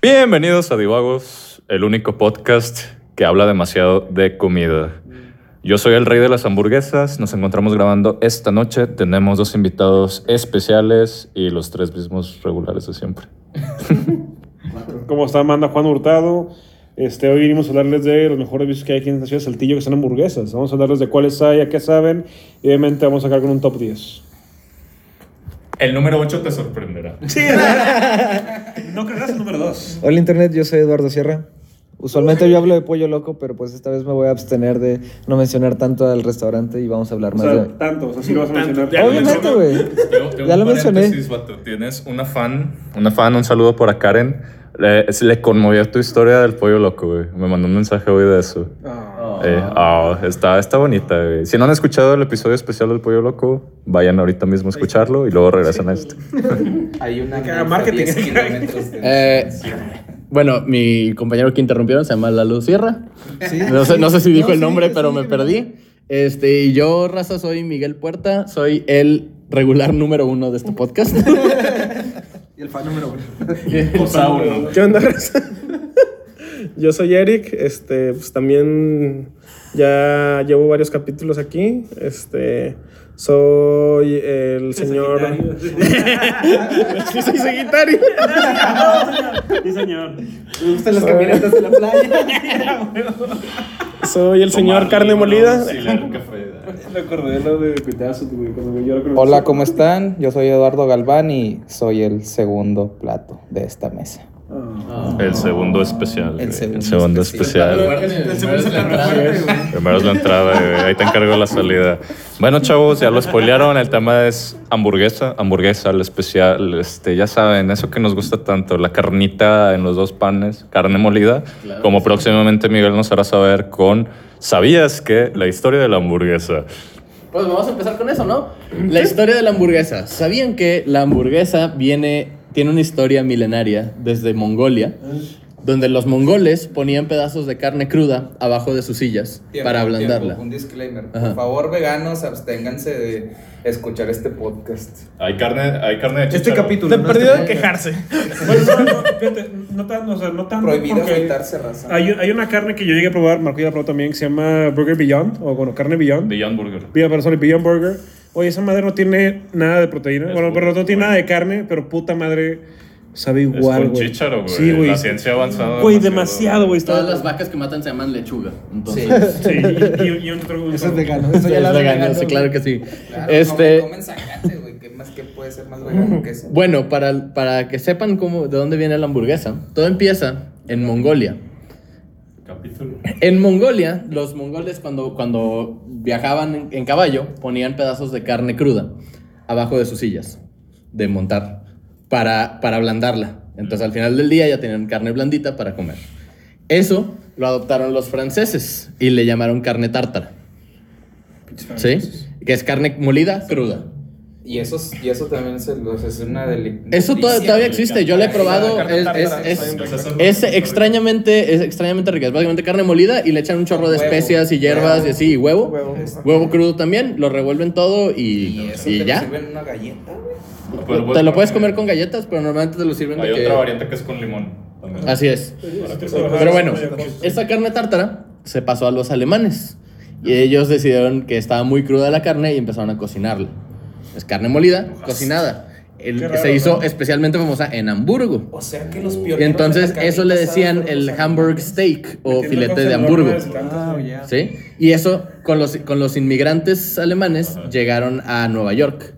Bienvenidos a Divagos, el único podcast que habla demasiado de comida. Yo soy el rey de las hamburguesas, nos encontramos grabando esta noche, tenemos dos invitados especiales y los tres mismos regulares de siempre. ¿Cómo está? Manda Juan Hurtado. Este, hoy vinimos a hablarles de los mejores vicios que hay aquí en la ciudad de Saltillo, que son hamburguesas. Vamos a hablarles de cuáles hay, a qué saben. Y obviamente vamos a sacar con un top 10. El número 8 te sorprenderá. Sí, no creerás el número 2. Hola Internet, yo soy Eduardo Sierra. Usualmente yo hablo de pollo loco, pero pues esta vez me voy a abstener de no mencionar tanto al restaurante y vamos a hablar O más sea, de... tanto, o sea, sí lo vas a mencionar. Ya Obviamente, güey. Ya lo mencioné. vato. Tienes una fan, una fan, un saludo por a Karen. Le, le conmovió tu historia del pollo loco, güey. Me mandó un mensaje hoy de eso. Eh, ah, está, está bonita, güey. Si no han escuchado el episodio especial del pollo loco, vayan ahorita mismo a escucharlo y luego regresan a este. Hay una marketing. 10 kilómetros de Eh, bueno, mi compañero que interrumpieron se llama Lalo Sierra. No, sé, no sé si dijo No, el nombre, pero me perdí. Este, y yo, raza, soy Miguel Puerta. Soy el regular número uno de este podcast. Y el fan número uno. ¿Qué onda, raza? Yo soy Eric, este, pues también ya llevo varios capítulos aquí. Este, soy el señor. Sí, soy sagitario. Sí, señor. Me gustan las caminatas de la playa. Soy el señor carne molida. café. Me acordé lo de Cuitazo, güey, cuando me lloro con Hola, ¿cómo están? Yo soy Eduardo Galván y soy el segundo plato de esta mesa. El segundo especial. El segundo segundo especial. especial. Primero es la entrada, güey. ahí te encargo la salida. Bueno, chavos, ya lo spoilearon. El tema es hamburguesa, hamburguesa, el especial. Este, ya saben, eso que nos gusta tanto, la carnita en los dos panes, carne molida. como próximamente Miguel nos hará saber con ¿Sabías que la historia de la hamburguesa? Pues vamos a empezar con eso, ¿no? La historia de la hamburguesa. ¿Sabían que la hamburguesa viene, tiene una historia milenaria desde Mongolia? Donde los mongoles ponían pedazos de carne cruda abajo de sus sillas para ablandarla. Un disclaimer. Ajá. Por favor, veganos, absténganse de escuchar este podcast. Hay carne, hay carne de Este capítulo... Te no perdido de quejarse. Bueno, no, no, fíjate, no tan, o sea, no tan Prohibido afeitarse, raza. Hay, hay una carne que yo llegué a probar, Marco ya la probó también, que se llama Burger Beyond, o bueno, carne Beyond. Beyond Burger. Beyond, Beyond Burger. Oye, esa madre no tiene nada de proteína. Es bueno, pero no tiene pollo. nada de carne, pero puta madre sabe Es igual, güey. chícharo, güey. Sí, güey. La ciencia avanzada. Güey, demasiado, güey. Todas las vacas que matan se llaman lechuga. Entonces, Sí. Sí, y, y- y un otro. Eso es vegano. Eso ya es la vegano, sí, claro que sí. Claro, este, comen, comen zacate, güey. ¿Qué más que puede ser más vegano que eso? Bueno, para, para que sepan cómo, de dónde viene la hamburguesa, todo empieza en Mongolia. Capítulo. En Mongolia, los mongoles cuando, cuando viajaban en, en caballo ponían pedazos de carne cruda abajo de sus sillas de montar para, para ablandarla. Entonces al final del día ya tenían carne blandita para comer. Eso lo adoptaron los franceses y le llamaron carne tártara. ¿Sí? Que es carne molida cruda. Y eso, y eso también es una deli Eso todavía existe, yo lo he probado, es, extrañamente, es extrañamente rica. Es básicamente carne molida y le echan un chorro de especias y hierbas huevo. y así, y huevo. Huevo. Huevo crudo también, lo revuelven todo y, Y eso y te ya. sirven una galleta, güey. Pero, te lo puedes comer con galletas, pero normalmente te lo sirven de Hay que- otra variante que es con limón. también. Así es. Pero bueno, esta carne tártara se pasó a los alemanes. Y ellos decidieron que estaba muy cruda la carne y empezaron a cocinarla. Es carne molida, cocinada. El- raro, se hizo ¿no? especialmente famosa en Hamburgo. O sea que los pioneros Y entonces de la eso le decían el Hamburg steak o filete de Hamburgo. güey. ¿Sí? Y eso con los, con los inmigrantes alemanes llegaron a Nueva York.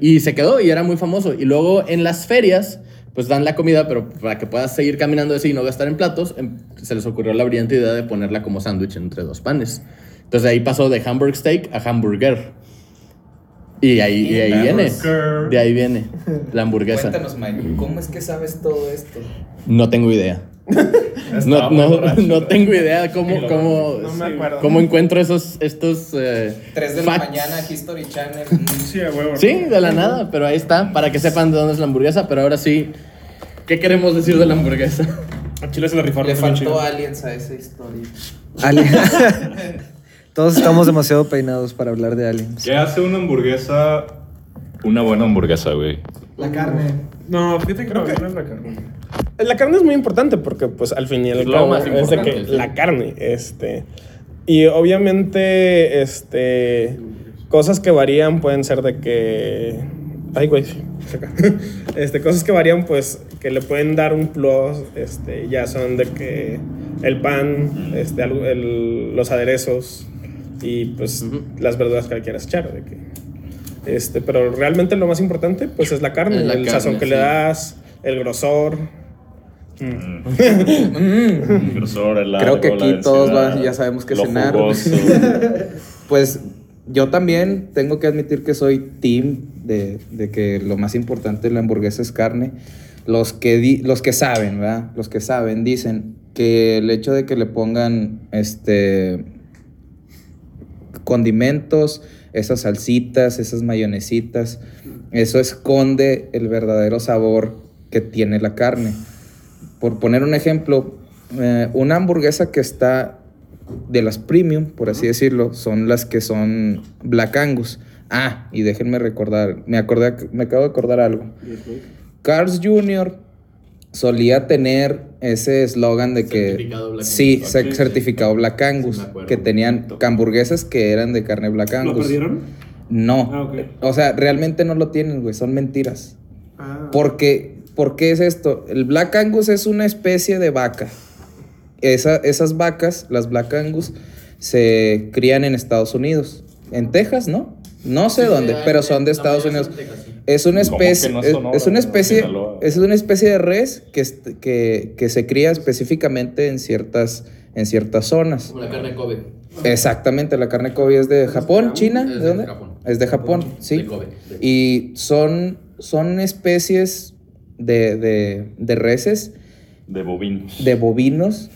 Y se quedó y era muy famoso. Y luego en las ferias, pues dan la comida, pero para que puedas seguir caminando así y no gastar en platos, em- se les ocurrió la brillante idea de ponerla como sándwich entre dos panes. Entonces de ahí pasó de Hamburg steak a hamburger. Y ahí, y ahí viene. De ahí viene la hamburguesa. Cuéntanos, Mike, ¿cómo es que sabes todo esto? No tengo idea. No, no, no tengo idea de cómo, cómo, No me cómo encuentro esos, estos eh, 3 de la facts. mañana, History Channel. Sí, a huevo. Sí, de la nada, pero ahí está, para que sepan de dónde es la hamburguesa, pero ahora sí, ¿qué queremos decir de la hamburguesa? A Chile se la rifaron. Le faltó aliens a esa historia. Alien. Todos estamos demasiado peinados para hablar de aliens. ¿Qué hace una hamburguesa una buena hamburguesa, güey? La carne. No, fíjate que no es la carne. La carne es muy importante porque, pues, al fin y al cabo, es de que sí. la carne, este... Y obviamente, este... Cosas que varían pueden ser de que... Ay, güey. Este, cosas que varían, pues, que le pueden dar un plus, este, ya son de que el pan, este, el- los aderezos y, pues, las verduras que le quieras echar, de que... Este, pero realmente lo más importante, pues, es la carne, Es la el carne, sazón que le das, el grosor. El grosor, el Creo que aquí todos va- ya sabemos qué lo cenar. Pues yo también tengo que admitir que soy team de, de que lo más importante en la hamburguesa es carne. Los que, di- los que saben, ¿verdad? Los que saben dicen que el hecho de que le pongan este condimentos, esas salsitas, esas mayonesitas, eso esconde el verdadero sabor que tiene la carne. Por poner un ejemplo, eh, una hamburguesa que está de las premium, por así decirlo, son las que son Black Angus. Ah, y déjenme recordar, me acordé, me acabo de acordar algo. Carl's Jr. solía tener ese eslogan de que Certificado Black sí, Angus. cer- certificado Black Angus, Sí, que tenían hamburguesas que eran de carne Black ¿Lo Angus. perdieron? No. Ah. O sea, realmente no lo tienen, güey, son mentiras. Ah. Porque, ¿Por qué es esto? El Black Angus es una especie de vaca. Esa- esas vacas, las Black Angus, se crían en Estados Unidos. En Texas, ¿no? No sé dónde, pero son de Estados Unidos. Es una ¿Cómo que especie, no es, Sonora, es una especie, es una especie de res que, que, que se cría específicamente en ciertas, en ciertas zonas. Como la carne Kobe. Exactamente, la carne Kobe es de Japón, China, Es ¿de de dónde? Japón. Es de Japón, sí. De Kobe. De- Y son, son especies de, de, de reses, De bovinos. de bovinos,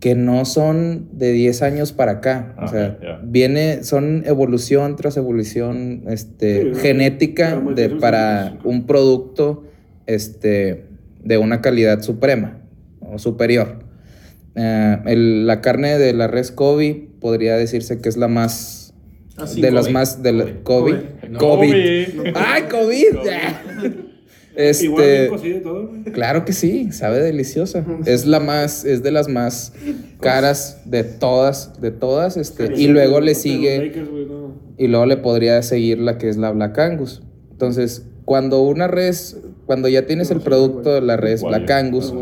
que no son de 10 años para acá. o sea, viene, son evolución tras evolución este, Sí, genética de, para un producto este, de una calidad suprema o superior. Eh, el- la carne de la res Kobe podría decirse que es la más... Ah, sí, de las más... De la, Kobe. Kobe. No. COVID. ¡Ay, COVID! Este, Igual bien todo, güey. Claro que sí, sabe deliciosa. Es la más, es de las más caras de todas, de todas, este, y luego le sigue, Lakers, güey, no. y luego le podría seguir la que es la Black Angus. Entonces, cuando una res, cuando ya tienes el producto de la res Guayu. Black Angus,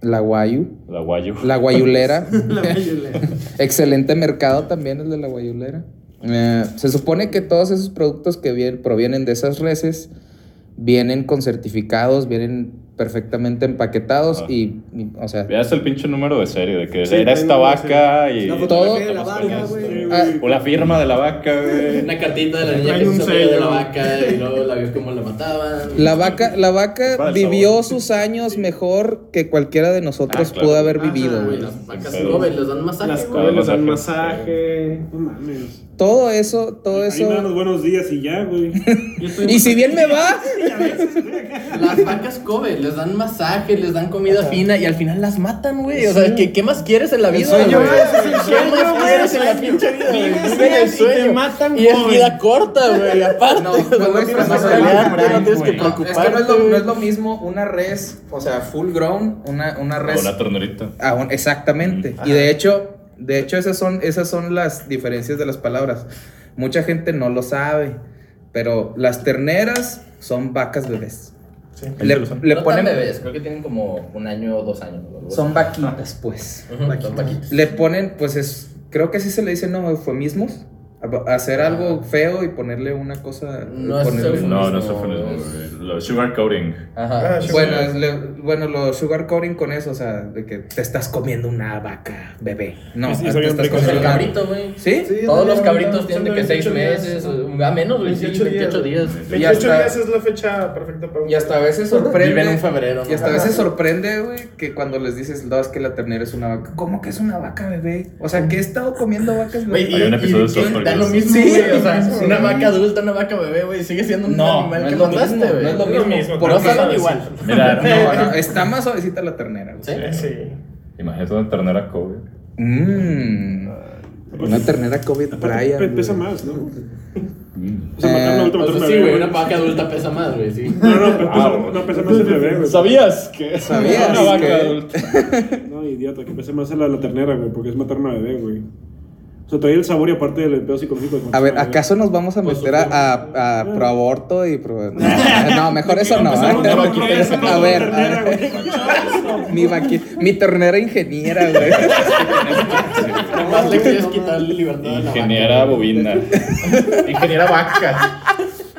la Guayu, La guayo. la guayulera, excelente mercado también el de la guayulera. Eh, se supone que todos esos productos que vien- provienen de esas reses vienen con certificados, vienen perfectamente empaquetados Ah. y, y, o sea, Veas el pinche número de serie de que Sí, era esta vaca y. La Todo- de la vaca, güey. Ah, O la firma de la vaca, güey. Una cartita de la niña que se de la vaca y luego la vio cómo la mataban. la vaca, la vaca vivió sabor. sus años mejor que cualquiera de nosotros Ah, claro. pudo haber Ajá, vivido, Güey, las vacas Pero- Kobe les dan masaje, Las les dan masaje. No mames. Todo eso, todo Ahí me dan los eso. buenos días y ya, güey. Y si bien me va, Las vacas Kobe les dan masaje, les dan comida fina y al final las matan, güey. O sea, ¿qué, qué más quieres en la vida? sueño, güey? ese es el ¿Qué sueño, más güey, quieres el en la pinche vida? güey? Vives y te sueño. matan Y es vida corta, güey. Aparte, No, o tienes no que. No, es que no es, preocuparte. lo, no güey. es lo mismo una res, o sea, full grown, una, una O res. una ternerita. Ah, exactamente. Y de hecho, de hecho esas son, esas son las diferencias de las palabras. Mucha gente no lo sabe, pero las terneras son vacas bebés. Le, le no ponen, tan bebés, creo que tienen como un año o dos años. algo así. son vaquitas, pues. Ujú, son vaquitas. Le ponen, pues es, creo que así se le dice, ¿no? Eufemismos. Hacer algo feo y ponerle una cosa. No es ponerle-. No, no es eufemismo. Lo sugar coating. Ajá. Ah, Bueno, es le- bueno, lo sugar coating con eso, o sea, de que te estás comiendo una vaca bebé. No, Sí, sí, te estás el comiendo una- cabrito, güey. ¿Sí? Sí, Todos los cabritos tienen de que seis 28 días. meses, un Va menos, güey. 28 28 días. días. 28 hasta- días es la fecha perfecta para un Y hasta a veces sorprende. Vive en un febrero, ¿no? Y hasta a veces sorprende, güey, que cuando les dices, no, es que la ternera es una vaca. ¿Cómo que es una vaca, bebé? O sea, que he estado comiendo vacas, bebé. y, Hay un episodio y- de da lo eso. mismo, Sí, güey. O sea, una vaca adulta, una vaca bebé, güey, sigue siendo un No, animal no que es lo mataste, mismo, güey. no es lo mismo. No saben igual. Mira, No, no, está más suavecita la ternera, güey. ¿Sí? Sí. imagínate una ternera Kobe. Mmm. Una ternera COVID Aparte, Brian. pesa más, ¿no? Mm. O sea, matar una Eh, última O sea, sí, güey, una vaca adulta pesa más, güey, sí. No, no, pe- pesa, no, pesa más el bebé, güey. ¿Sabías que ¿Sabías una vaca que- adulta? No, idiota, que pesa más la, la ternera, güey, porque es matar una bebé, güey. O sea, el sabor y aparte del pedo psicológico. de A ver. ¿acaso nos vamos a Por meter a, a, a pro aborto y pro... No, mejor eso no. ¿eh? vaquita, A ver, ternera, a ver. güey. Mi, vaqui- mi ternera ingeniera, güey. Nomás le quieres quitarle libertad a la vaca. Ingeniera bovina. Ingeniera vaca.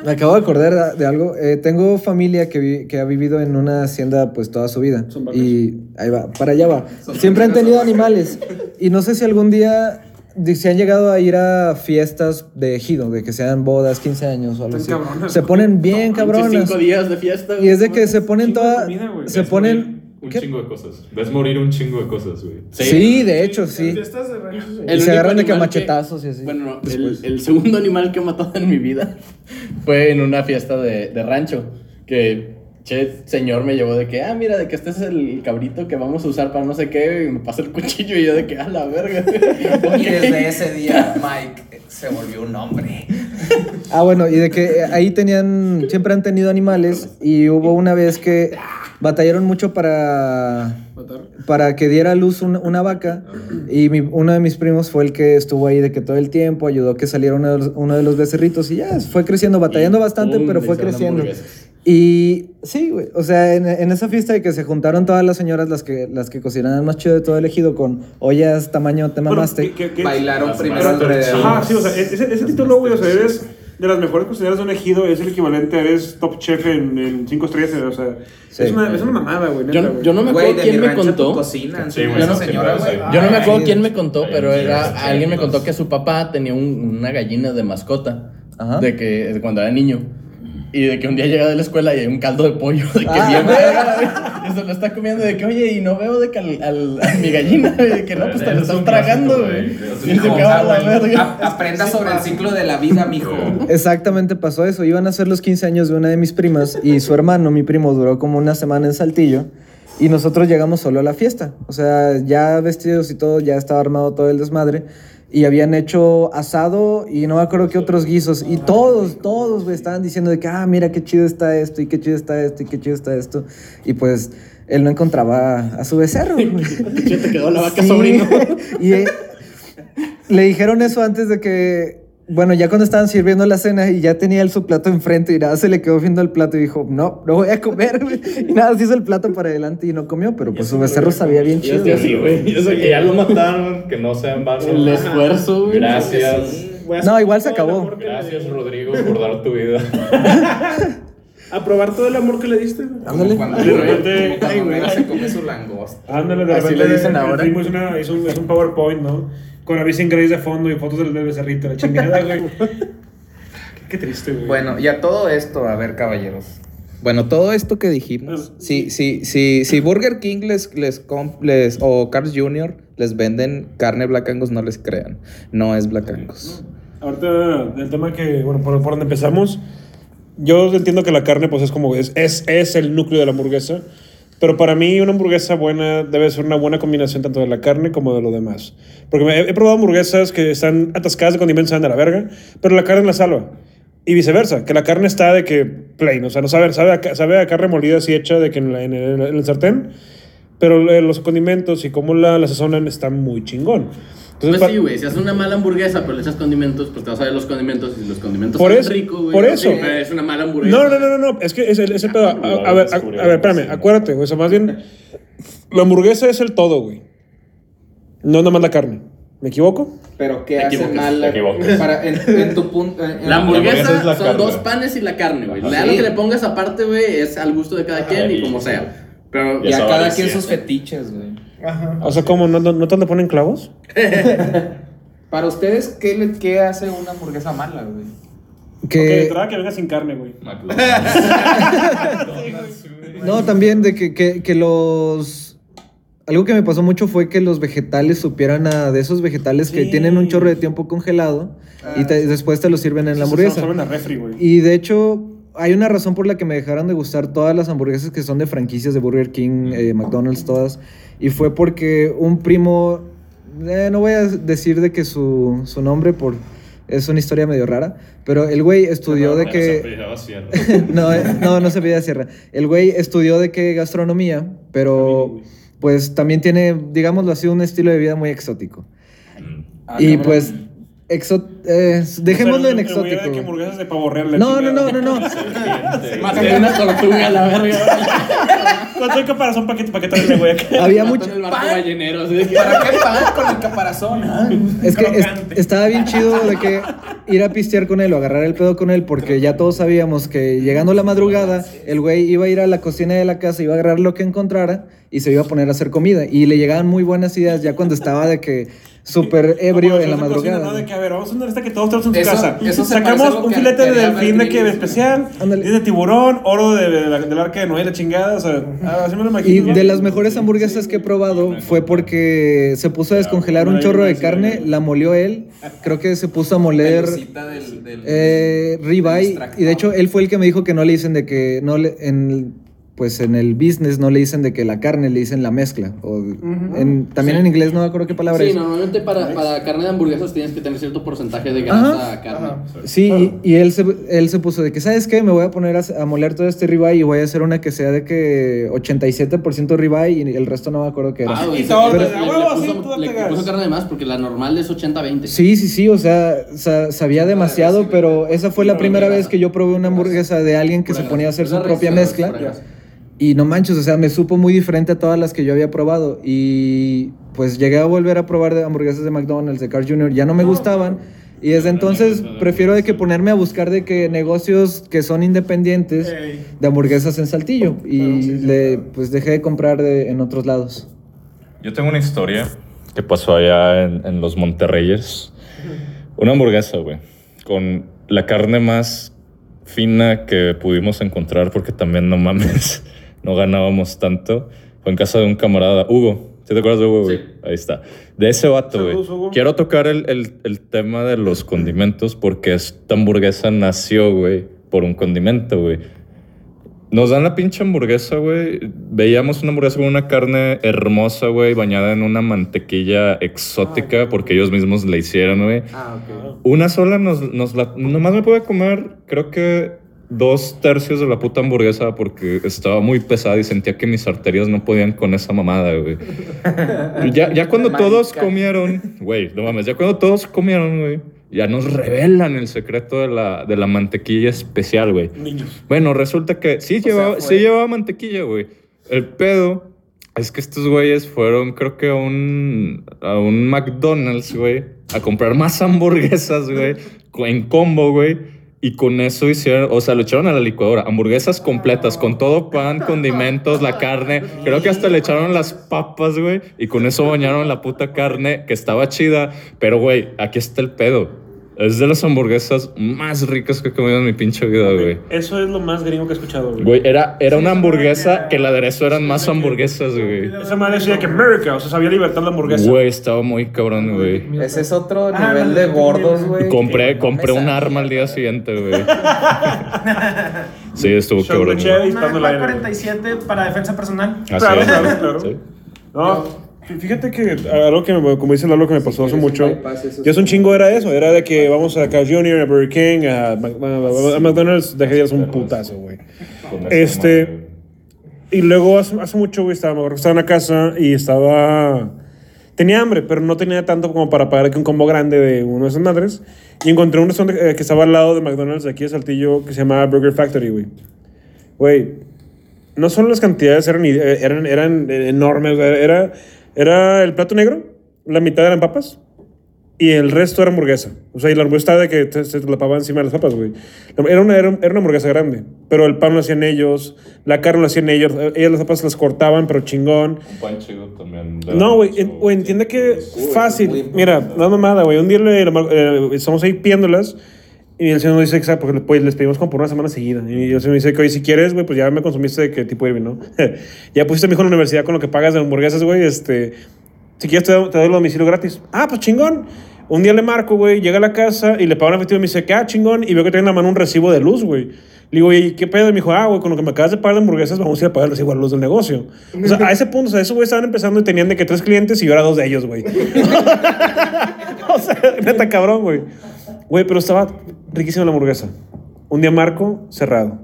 Me acabo de acordar de algo. Eh, tengo familia que, vi- que ha vivido en una hacienda pues toda su vida. Son vacas. Y ahí va, para allá va. Siempre han tenido animales. Y no sé si algún día se han llegado a ir a fiestas de ejido, de que sean bodas, 15 años o algo así. Están cabronas, Se ponen bien cabronas. Cinco días de fiesta, Y es de que se ponen todas... Se Ves ponen... morir Un ¿Qué? chingo de cosas. Ves morir un chingo de cosas, güey. Sí, de hecho, sí. Fiestas de rancho, sí. El Y se agarran de que machetazos y así. Bueno, no, el, el segundo animal que he matado en mi vida fue en una fiesta de, de rancho. Que, che, señor me llevó de que, ah, mira, de que este es el cabrito que vamos a usar para no sé qué. Y me pasa el cuchillo y yo de que, a la verga. Y desde ese día, Mike se volvió un hombre. Ah, bueno, y de que eh, ahí tenían, siempre han tenido animales y hubo una vez que batallaron mucho para, para que diera a luz un- una vaca y mi- uno de mis primos fue el que estuvo ahí de que todo el tiempo ayudó a que saliera uno de los, uno de los becerritos y ya, fue creciendo, batallando Y bastante, pero fue creciendo. Y sí, güey, o sea, en, en esa fiesta de que se juntaron todas las señoras, las que, las que cocinaban más chido de todo el ejido con ollas tamaño te Bueno, mamaste. que- que- que- Bailaron Las primero alrededor. Ajá, sí, o sea, ese, ese título, güey, o sea, eres de las mejores cocineras de un ejido, es el equivalente a eres top chef en, en cinco estrellas, o sea, Sí. es, una, es una mamada, güey, Yo, yo no me acuerdo de quién me contó. Sí, señora. Yo no me acuerdo Ay, quién me contó, pero era alguien me contó que su papá tenía un- una gallina de mascota. Ajá. De que de cuando era niño. Y de que un día llega de la escuela y hay un caldo de pollo de que Ah, bien verga. Y se lo está comiendo de que, oye, y no veo de que al, al- a mi gallina, y de que no, pues te lo Es estás un tragando, güey. Y se como, acaba la A- verga. Aprenda sobre el ciclo de la vida, mijo. Exactamente pasó eso. Iban a ser los 15 años de una de mis primas y su hermano, mi primo, duró como una semana en Saltillo y nosotros llegamos solo a la fiesta. O sea, ya vestidos y todo, ya estaba armado todo el desmadre y habían hecho asado y no me acuerdo qué otros guisos y todos, todos güey, estaban diciendo de que, ah, mira qué chido está esto y qué chido está esto y qué chido está esto. Y pues él no encontraba a su becerro. güey. Te quedó la vaca Sí. sobrino. Y eh, le dijeron eso antes de que, bueno, ya cuando estaban sirviendo la cena y ya tenía él su plato enfrente y nada, se le quedó viendo el plato y dijo, no, no voy a comer. Y nada, se hizo el plato para adelante y no comió, pero pues su becerro sabía bien Y es chido. que así, güey. Y eso que ya lo mataron, que no sean vasos. El esfuerzo, güey. Gracias. No, igual se acabó. Gracias. Rodrigo, por dar tu vida. A probar todo el amor que le diste. güey. Ándale. Cuando, De repente- Ay, güey. Se come su langosta. Ándale, de Así repente le dicen ahora. un, hizo un PowerPoint, ¿no? Con Amazing Grace de fondo y fotos del, del becerrito, la chingada, güey. qué, qué triste, güey. Bueno, y a todo esto, a ver, caballeros. Bueno, todo esto que dijimos, si, si, si, si Burger King les, les, comp- les- o Carl's Jr. les venden carne Black Angus, no les crean. No es Black Angus. Ahorita, el tema que, bueno, por, por donde empezamos, yo entiendo que la carne, pues es como, es, es, es el núcleo de la hamburguesa, pero para mí una hamburguesa buena debe ser una buena combinación tanto de la carne como de lo demás. Porque he, probado hamburguesas que están atascadas de condimentos, saben de la verga, pero la carne la salva. Y viceversa, que la carne está de que plain, o sea, no sabe, sabe, a, sabe a carne molida así hecha de que en el sartén, pero eh, los condimentos y cómo la, la sazonan están muy chingón. Entonces, Pues sí, güey, si haces una mala hamburguesa pero le echas condimentos, pues te vas a ver los condimentos y los condimentos Por son eso, ricos, güey. por eso. Es una mala hamburguesa. No, no, no, no, no, es que es el, es el pedo. A, a- a ver, a, a ver, espérame, acuérdate, güey. O sea, más bien, la hamburguesa es el todo, güey. No nada más la carne. ¿Me equivoco? Pero ¿qué hace mal? te equivocas. Para, en, en tu punto. en- La hamburguesa, hamburguesa es la son carne. dos panes y la carne, güey. Ajá. Le da Sí. lo que le pongas aparte, güey, es al gusto de cada quien y y- como sea. Pero Y a cada quien sus fetiches, güey. Ajá. O sea, ¿cómo? ¿No, no, no te le ponen clavos? Para ustedes, ¿qué, le- qué hace una hamburguesa mala, güey? Que... Ok, de Que, entrada que venga sin carne, güey. no, también de que, que, que los... Algo que me pasó mucho fue que los vegetales supieran a de esos vegetales que tienen un chorro de tiempo congelado y te- después te lo sirven en la Se hamburguesa. saben a refri, güey. Y de hecho, hay una razón por la que me dejaron de gustar todas las hamburguesas que son de franquicias de Burger King, eh, McDonald's, todas. Y fue porque un primo, eh, no voy a decir de que su, su nombre por... Es una historia medio rara, pero el güey estudió de que... no, eh, no, no se pide sierra. El güey estudió de que gastronomía, pero pues también tiene, digámoslo así, un estilo de vida muy exótico. Ah, y cabrón. pues, exo- eh, dejémoslo en el- el que exótico. hamburguesas de pavo real. la No, no, chingada. no, no, no. Maté una tortuga a la verga. ¿Cuánto hay caparazón para que, pa' que traerle, güey? Había mucho. el barco ballenero. que- ¿Para qué pan con el caparazón? Es que es- crocante. estaba bien chido de que ir a pistear con él o agarrar el pedo con él, porque ya todos sabíamos que llegando la madrugada, el güey iba a ir a la cocina de la casa, iba a agarrar lo que encontrara y se iba a poner a hacer comida. Y le llegaban muy buenas ideas ya cuando estaba de que súper ebrio en la esa cocina, madrugada. ¿no? De que, a ver, vamos a una lista que todos tenemos en su Eso- casa. eso Sacamos un filete de delfín de que especial, Ándale. y de tiburón, oro de, de la- del arca de Noé, la chingada, o sea, ah, así me lo Y imagino. ¿no? de las mejores hamburguesas que he probado fue porque se puso a descongelar un chorro de carne, la molió él, creo que se puso a moler eh, ribeye y de hecho él fue el que me dijo que no le dicen de que no le en pues en el business no le dicen de que la carne le dicen la mezcla o en- también en inglés no me acuerdo qué palabra Sí, es. normalmente para, para carne de hamburguesas tienes que tener cierto porcentaje de grasa Ajá. carne. Sí, y, y él, se, él se puso de que, ¿sabes qué? Me voy a poner a, a moler todo este ribeye y voy a hacer una que sea de que 87% ribeye y el resto no me acuerdo qué era. Ah, Y todo, le- puso- sí, puso carne de más porque la normal es 80-20. Sí, sí, sí, o sea, sa- sabía demasiado, pero esa fue la primera vez que yo probé una hamburguesa de alguien que se ponía a hacer su propia mezcla. Y no manches, o sea, me supo muy diferente a todas las que yo había probado. Y pues llegué a volver a probar de hamburguesas de McDonald's, de Carl Jr., ya no me gustaban. Y desde entonces prefiero de que ponerme a buscar de que negocios que son independientes de hamburguesas en Saltillo. Y le, pues dejé de comprar de- en otros lados. Yo tengo una historia que pasó allá en, en los Monterreyes. Una hamburguesa, güey, con la carne más fina que pudimos encontrar porque también no mames, no ganábamos tanto. Fue en casa de un camarada, Hugo. ¿Sí te acuerdas de Hugo, güey? Sí. Ahí está. De ese vato, güey. Quiero tocar el, el- el tema de los condimentos porque esta hamburguesa nació, güey, por un condimento, güey. Nos dan la pinche hamburguesa, güey. Veíamos una hamburguesa con una carne hermosa, güey, bañada en una mantequilla exótica porque ellos mismos la hicieron, güey. Ah, ok. Una sola nos, nos la... Nomás me pude comer, creo que dos tercios de la puta hamburguesa porque estaba muy pesada y sentía que mis arterias no podían con esa mamada, güey. Ya, ya cuando todos comieron, güey, no mames, ya cuando todos comieron, güey, ya nos revelan el secreto de la, de la mantequilla especial, güey. Niños. Bueno, resulta que sí, llevaba, sí llevaba mantequilla, güey. El pedo es que estos güeyes fueron, creo que a un, a un McDonald's, güey, a comprar más hamburguesas, güey, en combo, güey. Y con eso hicieron, o sea, lo echaron a la licuadora, hamburguesas completas, con todo pan, condimentos, la carne. Creo que hasta le echaron las papas, güey. Y con eso bañaron la puta carne, que estaba chida. Pero, güey, aquí está el pedo. Es de las hamburguesas más ricas que he comido en mi pinche vida, güey. Eso es lo más gringo que he escuchado, güey. Güey, era, era una hamburguesa que el aderezo eran más hamburguesas, güey. Esa madre decía que America, o sea, sabía libertad la hamburguesa. Güey, estaba muy cabrón, güey. Ese es otro Ah, nivel no, de gordos, güey. Compré, compré un arma al día siguiente, güey. Sí, estuvo Show cabrón. güey. 47 para defensa personal. Así Claro, es. claro, claro. Sí. No, fíjate que algo que, me- como dice Lalo, que me pasó hace mucho. Yo hace un chingo era eso, era de que vamos a Carl Jr., a Burger King, a, McDonald's, dejé de ir un putazo, güey. Este-. Y luego hace, hace mucho, güey, estaba, me acuerdo que estaba en la casa y estaba... Tenía hambre, pero no tenía tanto como para pagar aquí un combo grande de uno de esas madres. Y encontré un restaurante eh, que estaba al lado de McDonald's de aquí de Saltillo que se llamaba Burger Factory, güey. Güey, no solo las cantidades eran, eran, eran enormes, güey, era, era el plato negro, la mitad eran papas y el resto era hamburguesa. O sea, y la hamburguesa estaba de que te- se la encima de las papas, güey. Era una, era, era una hamburguesa grande, pero el pan lo hacían ellos, la carne lo hacían ellos, ellos las papas las cortaban, pero chingón. Un pan chido también. le No, güey, entiende que fácil. Mira, no mamada, güey. Un día le, eh, estamos ahí pidiéndolas Y el señor nos dice, exacto, porque pues, les pedimos como por una semana seguida. Y el señor dice que, oye, si quieres, güey, pues ya me consumiste de qué tipo Irving, ¿no? ya pusiste a mi hijo en la universidad con lo que pagas de hamburguesas, güey, este... Si quieres, te doy, el domicilio gratis. Ah, pues chingón. Un día le marco, güey, llega a la casa y le pago un efectivo y me dice, ¿qué? Ah, chingón. Y veo que tiene en la mano un recibo de luz, güey. Le digo, ¿y qué pedo? Y me dijo, ah, güey, con lo que me acabas de pagar de hamburguesas, vamos a ir a pagar el recibo luz del negocio. O sea, a ese punto, o sea, esos güey estaban empezando y tenían de que tres clientes y yo era dos de ellos, güey. o sea, neta cabrón, güey. Güey, pero estaba riquísima la hamburguesa. Un día marco, cerrado.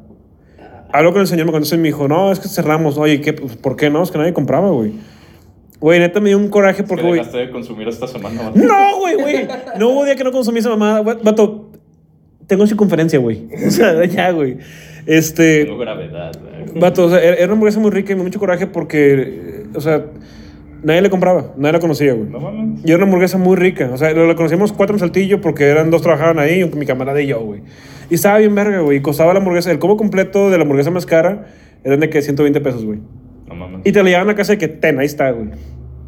Hablo con el señor, me contestó y me dijo, no, es que cerramos. Oye, ¿qué? Pues, ¿por qué no? Es que nadie compraba, güey. Güey, neta me dio un coraje porque, que güey. dejaste de consumir esta semana. No, güey, güey. No hubo día que no consumí esa mamada. Güey, Vato, tengo circunferencia, güey. O sea, ya, güey. Este. Tengo gravedad. güey. Vato, o sea, era era una hamburguesa muy rica y me dio mucho coraje porque, eh, o sea, nadie le compraba, nadie la conocía, güey. No mames. Y era una hamburguesa muy rica. O sea, la conocíamos cuatro en Saltillo porque eran dos trabajaban ahí, mi camarada y yo, güey. Y estaba bien verga, güey. Y costaba la hamburguesa, el combo completo de la hamburguesa más cara eran de que 120 pesos, güey. No mames. Y te la llevaban a casa de que, ten, ahí está, güey.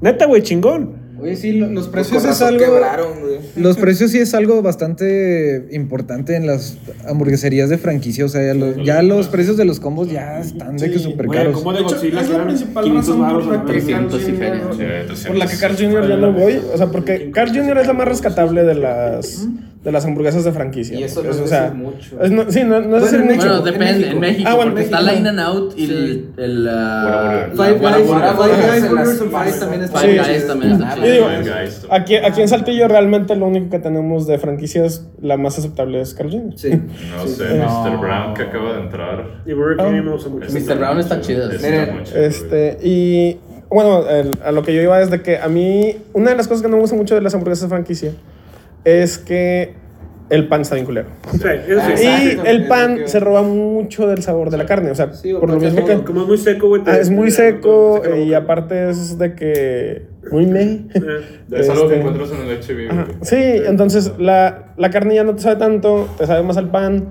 Neta, güey, chingón. Oye, sí, lo- los Pues precios con es algo. quebraron, güey. Los precios sí es algo bastante importante en las hamburgueserías de franquicia. O sea, ya los, ya los precios de los combos ya están de que súper caros. ¿cómo de De hecho, Godzilla es la principal 500 razón por la la que verga? Carl 300 y feria. Jr. Sí, 300. Por la que Carl Jr. ya no voy. O sea, porque Carl Jr. es la más rescatable de las, de las hamburguesas de franquicia. Y eso no Es, es o sea, decir mucho. es no- sí, no, no es Bueno, decir mucho. Bueno, depende, en México, Ah, bueno, porque México. está la In and Out y el... el uh, la Five Guys. Five también está Five Sí. Guys también aquí, aquí en Saltillo realmente lo único que tenemos de franquicias, la más aceptable es Carl Jr. Sí. No sé, Mr. Brown que acaba de entrar. Y Burger King me gusta mucho. Mr. Brown está chido. Está Miren, muy chido, güey. Este, y bueno, el- a lo que yo iba es de que a mí, una de las cosas que no me gusta mucho de las hamburguesas de franquicia es que el pan está bien culero. Sí, eso sí. Y Exacto, el pan se roba mucho del sabor de la carne. O sea, Sí, o por lo mismo que. Como es muy seco, güey. Ah, es muy seco te- y aparte es de que. Muy me. Es algo que Este, encuentras en el HB. Sí, entonces la, la carne ya no te sabe tanto, te sabe más al pan,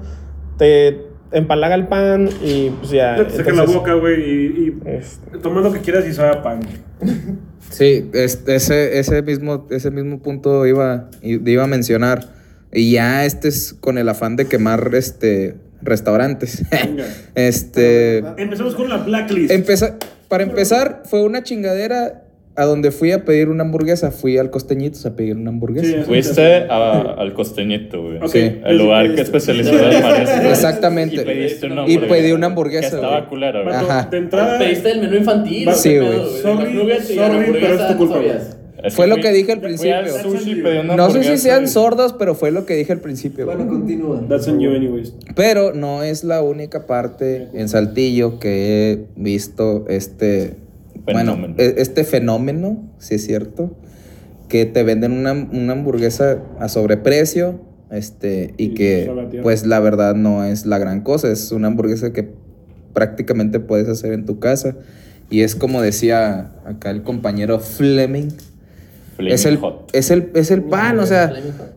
te empalaga el pan y pues ya. Te saca la entonces, boca, güey, y, y este, toma lo que quieras y sabe a pan. Sí, ese, ese, mismo, ese mismo punto iba, iba a mencionar. Y ya este es con el afán de quemar este, restaurantes. Venga. este. Empezamos con la blacklist. Empeza- para empezar, fue una chingadera a donde fui a pedir una hamburguesa. Fui al Costeñitos a pedir una hamburguesa. Sí, Fuiste a- al costeñito, güey. Ok. Sí. El lugar que especializado en mariscos. Exactamente. Y pediste una Y hamburguesa. pedí una hamburguesa, Que estaba culera, güey. Ajá. De entrada. Pediste el menú infantil. Va- ¿qué Sí, güey. Sorry, pero es tu culpa. Es Fue que lo que dije al principio. sushi, No sé si sean sordos, pero fue lo que dije al principio. güey. Bueno, continúa. That's on you, anyways. Pero no es la única parte en Saltillo que he visto este Fenómeno. bueno, e- este fenómeno, si es cierto, que te venden una, una hamburguesa a sobreprecio, este, y Y que pues la verdad no es la gran cosa, es una hamburguesa que prácticamente puedes hacer en tu casa. Y es como decía acá el compañero Fleming, es el, hot. es el, es el pan, o sea,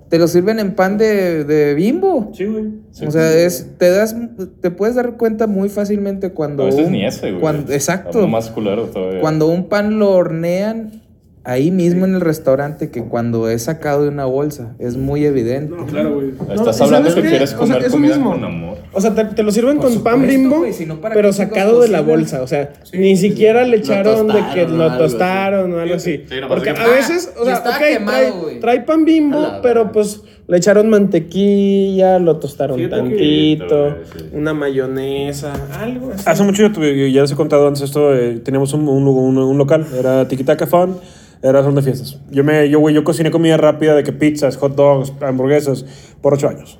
te lo sirven en pan de, de bimbo. Sí, güey. Sí, o sea, sí, es, te das, te puedes dar cuenta muy fácilmente cuando veces un- ni ese, güey. cuando- exacto. Algo más culero todavía. Cuando un pan lo hornean ahí mismo en el restaurante que cuando es sacado de una bolsa, es muy evidente. No, claro, güey. Estás No, ¿y hablando que qué? quieres O sea, comer eso comida mismo. con amor. O sea, te, te lo sirven Por con pan bimbo, güey, si no, ¿para pero sacado de la bolsa. O sea, ni siquiera le echaron de que lo tostaron o algo así. Sí, Porque a veces, o sea, quemado, trae, pan bimbo, pero pues le echaron mantequilla, lo tostaron que- tantito, sí. una mayonesa, algo así. Hace mucho yo tuve, ya les he contado antes esto, eh, teníamos un, un, un- un local, era Tiki Taka Fun, era son de fiestas. Yo, me, yo, güey, yo cociné comida rápida de que pizzas, hot dogs, hamburguesas, por ocho años.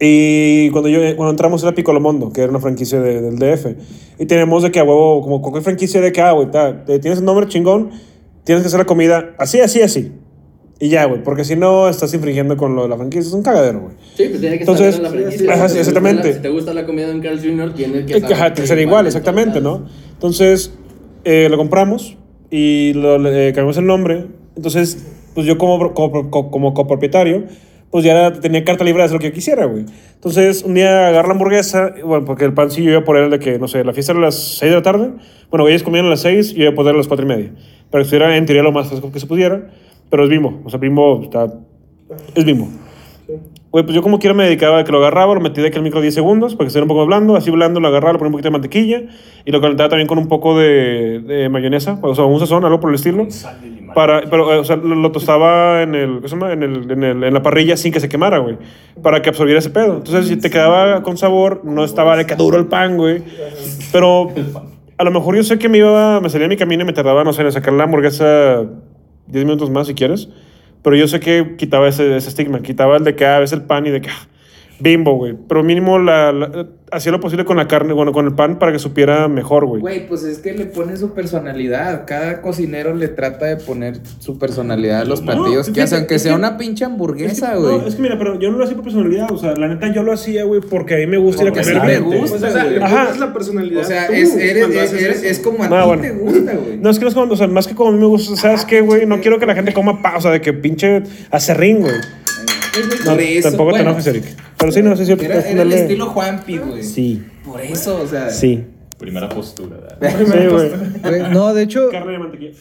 Y cuando, yo, cuando entramos era Piccolomondo, que era una franquicia de- del DF. Y tenemos de que a huevo, como cualquier franquicia de que, ah, güey, ta, tienes el nombre chingón, tienes que hacer la comida así, así, así. Y ya, güey, porque si no estás infringiendo con lo de la franquicia, es un cagadero, güey. Sí, pues tiene que Entonces, en la franquicia. ajá, sí, exactamente. Si te gusta la comida en Carl Jr., tiene que ajá, que ser igual, exactamente, ¿no? Entonces, eh, lo compramos y le eh, cambiamos el nombre. Entonces, pues yo como, como, como, copropietario, pues ya era- tenía carta libre de hacer lo que yo quisiera, güey. Entonces, un día agarro la hamburguesa, bueno, porque el pan sí yo iba por él de que, no sé, la fiesta era a las 6 de la tarde. Bueno, ellos comían a las 6 y yo iba a poner a las 4 y media. Para que estuviera en teoría lo más fresco que se pudiera. Pero es bimbo, o sea, bimbo está... Es bimbo. Güey, pues yo como quiera me dedicaba a que lo agarraba, lo metía de que el micro 10 segundos para que estuviera un poco blando, así blando lo agarraba, le ponía un poquito de mantequilla y lo calentaba también con un poco de, de mayonesa, o sea, un sazón, algo por el estilo. Para, pero, eh, o sea, lo, lo tostaba en, el, ¿cómo se llama? En, el, en, el, en la parrilla sin que se quemara, güey. Para que absorbiera ese pedo. Entonces, si te quedaba con sabor, no estaba de que duro el pan, güey. Pero a lo mejor yo sé que me iba, me salía de mi camino y me tardaba, no sé, en sacar la hamburguesa 10 minutos más si quieres. Pero yo sé que quitaba ese, ese estigma, quitaba el de que a veces el pan y de que ah, bimbo, güey. Pero mínimo la, la- hacía lo posible con la carne, bueno, con el pan para que supiera mejor, güey. Güey, pues es que le pone su personalidad. Cada cocinero le trata de poner su personalidad a los No, platillos que hacen, aunque sea que- una pinche hamburguesa, Es que- güey. No, es que mira, pero yo no lo hacía por personalidad. O sea, la neta, yo lo hacía, güey, porque a mí me gusta ir a comer sí me gusta. O sea, le Ajá. pones la personalidad. O sea, tú es, eres, eres- es como a Ah, ti bueno. te gusta, güey. No, es que no es como, o sea, más que como a mí me gusta, ¿sabes qué, güey? No quiero que la gente coma pa, o sea, de que pinche acerrín, güey. No, Por eso, tampoco te bueno, enojes, Eric. Pero sí, no sé si Era, era el estilo Juanpi, güey. Sí. Por eso, o sea. Sí. Primera postura. ¿verdad? Sí, No, de hecho, Carne de mantequilla.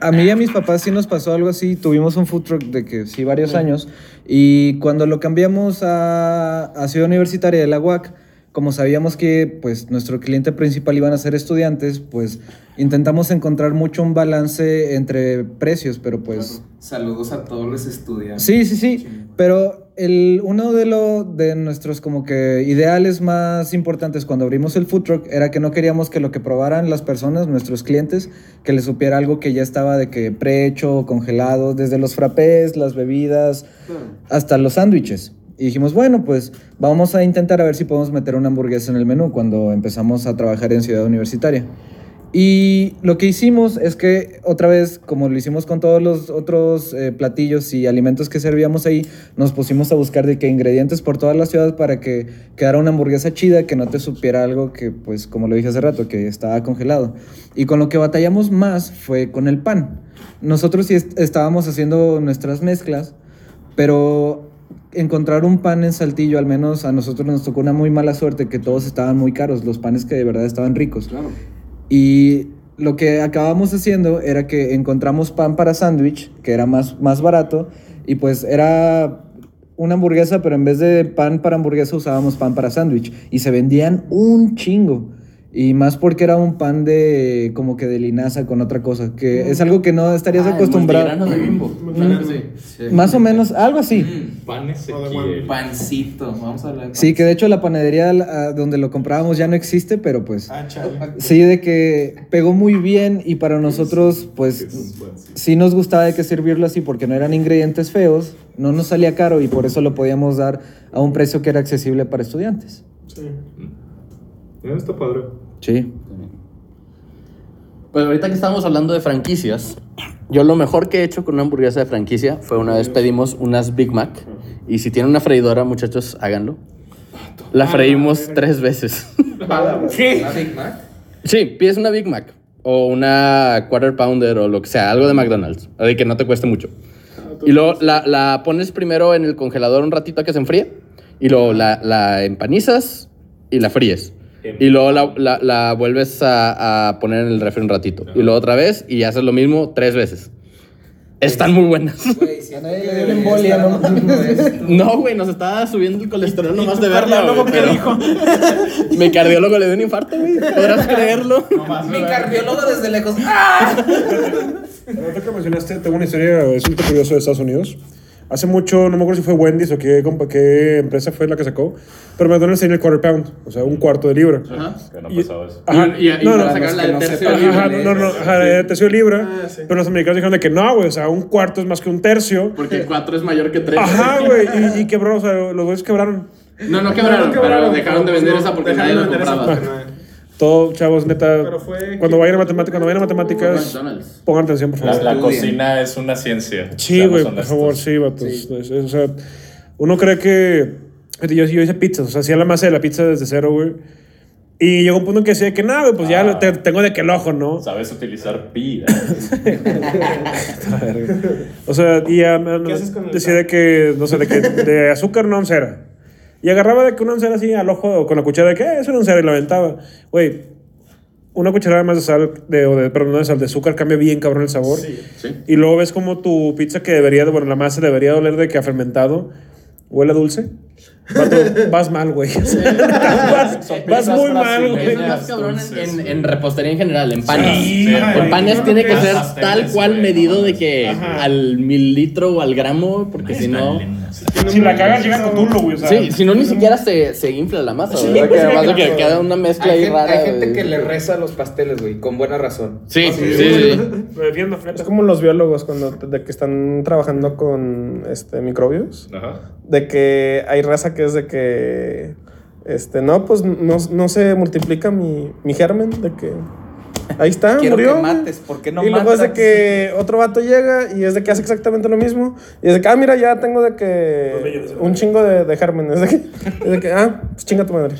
A mí y a mis papás sí nos pasó algo así. Tuvimos un food truck de que sí, varios años. Y cuando lo cambiamos a, a Ciudad Universitaria de la UAC, como sabíamos que pues, nuestro cliente principal iban a ser estudiantes, pues intentamos encontrar mucho un balance entre precios, pero pues... Saludos a todos los estudiantes. Sí, sí, sí. Pero el, uno de, lo, de nuestros como que ideales más importantes cuando abrimos el food truck era que no queríamos que lo que probaran las personas, nuestros clientes, que les supiera algo que ya estaba de que prehecho, congelado, desde los frappés, las bebidas, hasta los sándwiches. Y dijimos, bueno, pues vamos a intentar a ver si podemos meter una hamburguesa en el menú cuando empezamos a trabajar en Ciudad Universitaria. Y lo que hicimos es que otra vez, como lo hicimos con todos los otros eh, platillos y alimentos que servíamos ahí, nos pusimos a buscar de qué ingredientes por toda la ciudad para que quedara una hamburguesa chida que no te supiera algo que, pues, como lo dije hace rato, que estaba congelado. Y con lo que batallamos más fue con el pan. Nosotros sí est- estábamos haciendo nuestras mezclas, pero encontrar un pan en Saltillo, al menos a nosotros nos tocó una muy mala suerte, que todos estaban muy caros, los panes que de verdad estaban ricos. Y lo que acabamos haciendo era que encontramos pan para sándwich, que era más, más barato, y pues era una hamburguesa, pero en vez de pan para hamburguesa usábamos pan para sándwich. Y se vendían un chingo. Y más porque era un pan de como que de linaza con otra cosa, que es algo que no estarías Ah, acostumbrado. de Bimbo. Sí. Más o menos, algo así. Mm, Pan Ezequiel. Ezequiel. pancito. Vamos a hablar de Sí, que de hecho la panadería donde lo comprábamos ya no existe, pero pues Ah, sí de que pegó muy bien y para nosotros pues sí nos gustaba de que servirlo así porque no eran ingredientes feos, no nos salía caro y por eso lo podíamos dar a un precio que era accesible para estudiantes. Mira, Está padre. Sí. Pues ahorita que estamos hablando de franquicias, yo lo mejor que he hecho con una hamburguesa de franquicia fue una vez pedimos unas Big Mac. Y si tienen una freidora, muchachos, háganlo. La freímos tres veces. ¿Qué? ¿La Big Mac? Sí, pides una Big Mac o una Quarter Pounder o lo que sea, algo de McDonald's, de que no te cueste mucho. Y luego la, la pones primero en el congelador un ratito a que se enfríe y luego la, la empanizas y la fríes. Y luego la, la- la vuelves a, a poner en el refri un ratito. Y luego otra vez y haces lo mismo tres veces. Están muy buenas. Güey, siento que dio debería una embolia, ¿no? No, güey, nos estaba subiendo el colesterol nomás de verla. cardiólogo güey, pero- dijo? Mi cardiólogo le dio un infarto, güey. ¿Podrás creerlo? Mi cardiólogo desde lejos. ¡Ah! Ahorita que mencionaste, tengo una historia, es un curioso de Estados Unidos. Hace mucho, no me acuerdo si fue Wendy's o qué, qué empresa fue la que sacó, pero McDonald's tenía el quarter pound, o sea, un cuarto de libra. Que no pasaba eso. Ajá. Y, y, y no, para no, sacar la no tercio libre. Ajá, no, no, no, ajá, de tercio de libra. Ah, sí. Pero los americanos dijeron de que no, güey, o sea, un cuarto es más que un tercio. Porque cuatro es mayor que tres. Ajá, güey, y, y quebró, o sea, los güeyes quebraron. No, no quebraron, pero dejaron de vender esa porque nadie Dejaron la compraba. Todo, chavos, neta, Pero fue- cuando vayan a matemáticas, cuando vayan a matemáticas, pongan atención, por La, favor. la Estudien. cocina es una ciencia. Sí, güey, por favor, sí, vatos. Es- es- o sea, uno cree que. Yo, yo hice pizzas, o sea, hacía la masa de la pizza desde cero, güey. Y llegó un punto en que decía que nada, güey, pues ya Ah. lo te- tengo de que el ojo, ¿no? Sabes utilizar pi. O sea, y ya me- ¿Qué haces con el decía de que, no sé, de que de azúcar una oncera. Y agarraba de que una oncera así al ojo con la cuchara de que "Eh, es una oncera y la aventaba. Güey, una cucharada más de sal, de, o de, perdón, no de sal, de azúcar cambia bien cabrón el sabor. Sí. Y luego ves como tu pizza que debería, de- bueno, la masa debería doler de que ha fermentado. huele a dulce, vato, vas mal, güey. vas, vas muy mal, güey. Es más cabrón en, en repostería en general, en panes. Sí, en panes tiene que ser tal cual medido de que Ajá. al mililitro o al gramo, porque si no. Si la cagas, llega con Tulo, güey. O sea, Sí, si no, ni siquiera se, se infla la masa, Sí, ¿verdad? pues, Que sí, además de que pero- queda una mezcla Hay, ahí gen- rara. hay gente güey. que le reza a los pasteles, güey, con buena razón. Sí, sí, sí, sí. Lo defiendo, Es como los biólogos cuando de que están trabajando con este microbios. Ajá. De que hay raza que es de que este no, pues no, no se multiplica mi, mi germen, de que ahí está, Quiero murió. que mates, ¿por qué no y luego es de que otro vato llega y es de que hace exactamente lo mismo. Y es de que, ah, mira, ya tengo de que un chingo de, de gérmenes. De que, es de que, ah, pues chinga tu madre.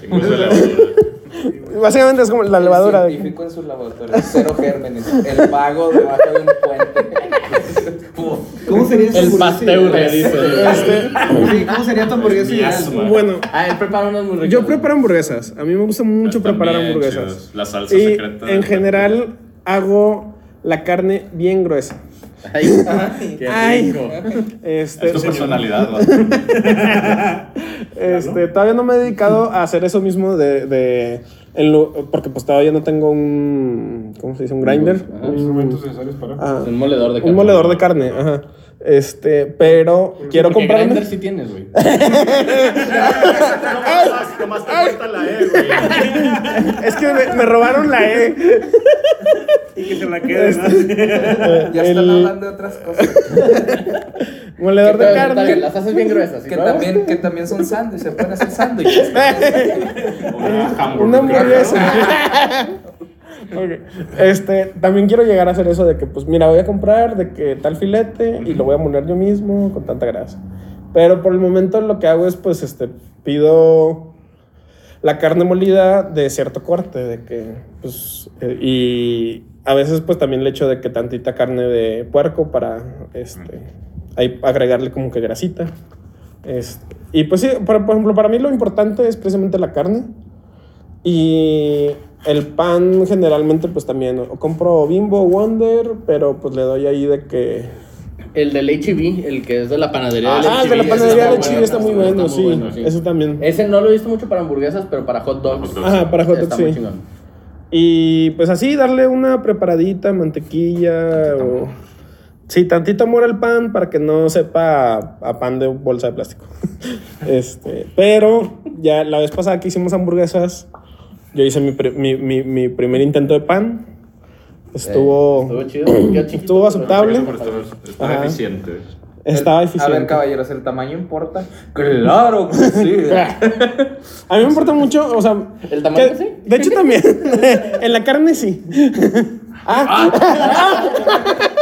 Básicamente es como la levadura. El científico en su laboratorio, cero gérmenes. El vago debajo de un puente. Puf. ¿Cómo sería El pasteur, dice. Este, Sí, ¿Cómo sería tu hamburguesa ideal? bueno, Ah, él prepara unas muy ricas. yo preparo hamburguesas. A mí me gusta mucho Están preparar hamburguesas. La salsa Y secreta. en general hago la carne bien gruesa. Ay, qué Ay. rico. Este, Es tu personalidad, ¿no? este, todavía no me he dedicado a hacer eso mismo de, de en lo- porque pues todavía no tengo un ¿cómo se dice? un grinder. Instrumentos necesarios para. Ah, Un moledor de carne. un moledor de carne, ajá. Este, pero quiero Porque comprarme. grinder sí tienes, güey. Nomás te falta la E, güey. Es que me, me robaron la E. Y que se la quede, Ya están El- hablando de otras cosas. Moledor de carne. Las haces bien gruesas. ¿sí, Que no? también, que también son sándwiches, se pueden hacer sándwiches. Una hamburguesa. Ok. Este, también quiero llegar a hacer eso de que, pues, mira, voy a comprar de que tal filete y lo voy a moler yo mismo con tanta grasa. Pero por el momento lo que hago es, pues, este, pido la carne molida de cierto corte, de que, pues, eh, y a veces, pues, también le echo de que tantita carne de puerco para, este, ahí agregarle como que grasita. Este, y pues sí, por, por ejemplo, para mí lo importante es precisamente la carne. Y el pan generalmente pues también, o compro Bimbo Wonder, pero pues le doy ahí de que... El del HB, el que es de la panadería del Ah, HB. de la ese panadería de muy Chile bueno, está muy bueno, sí. bueno, sí. Eso también. Ese no lo he visto mucho para hamburguesas, pero para hot dogs. Ajá, para hot dogs, muy sí. Y pues así, darle una preparadita, mantequilla o... Sí, tantito amor al pan para que no sepa a, a pan de bolsa de plástico. este, pero ya la vez pasada que hicimos hamburguesas, yo hice mi, pri- mi, mi, mi primer intento de pan. Estuvo, Estuvo chido. chiquito, estuvo aceptable. Está Ajá. eficiente. Estaba A eficiente. ver, caballeros, ¿el tamaño importa? Claro que sí. A mí me importa mucho, o sea... ¿El tamaño que- sí? De hecho también. en la carne sí. Ah.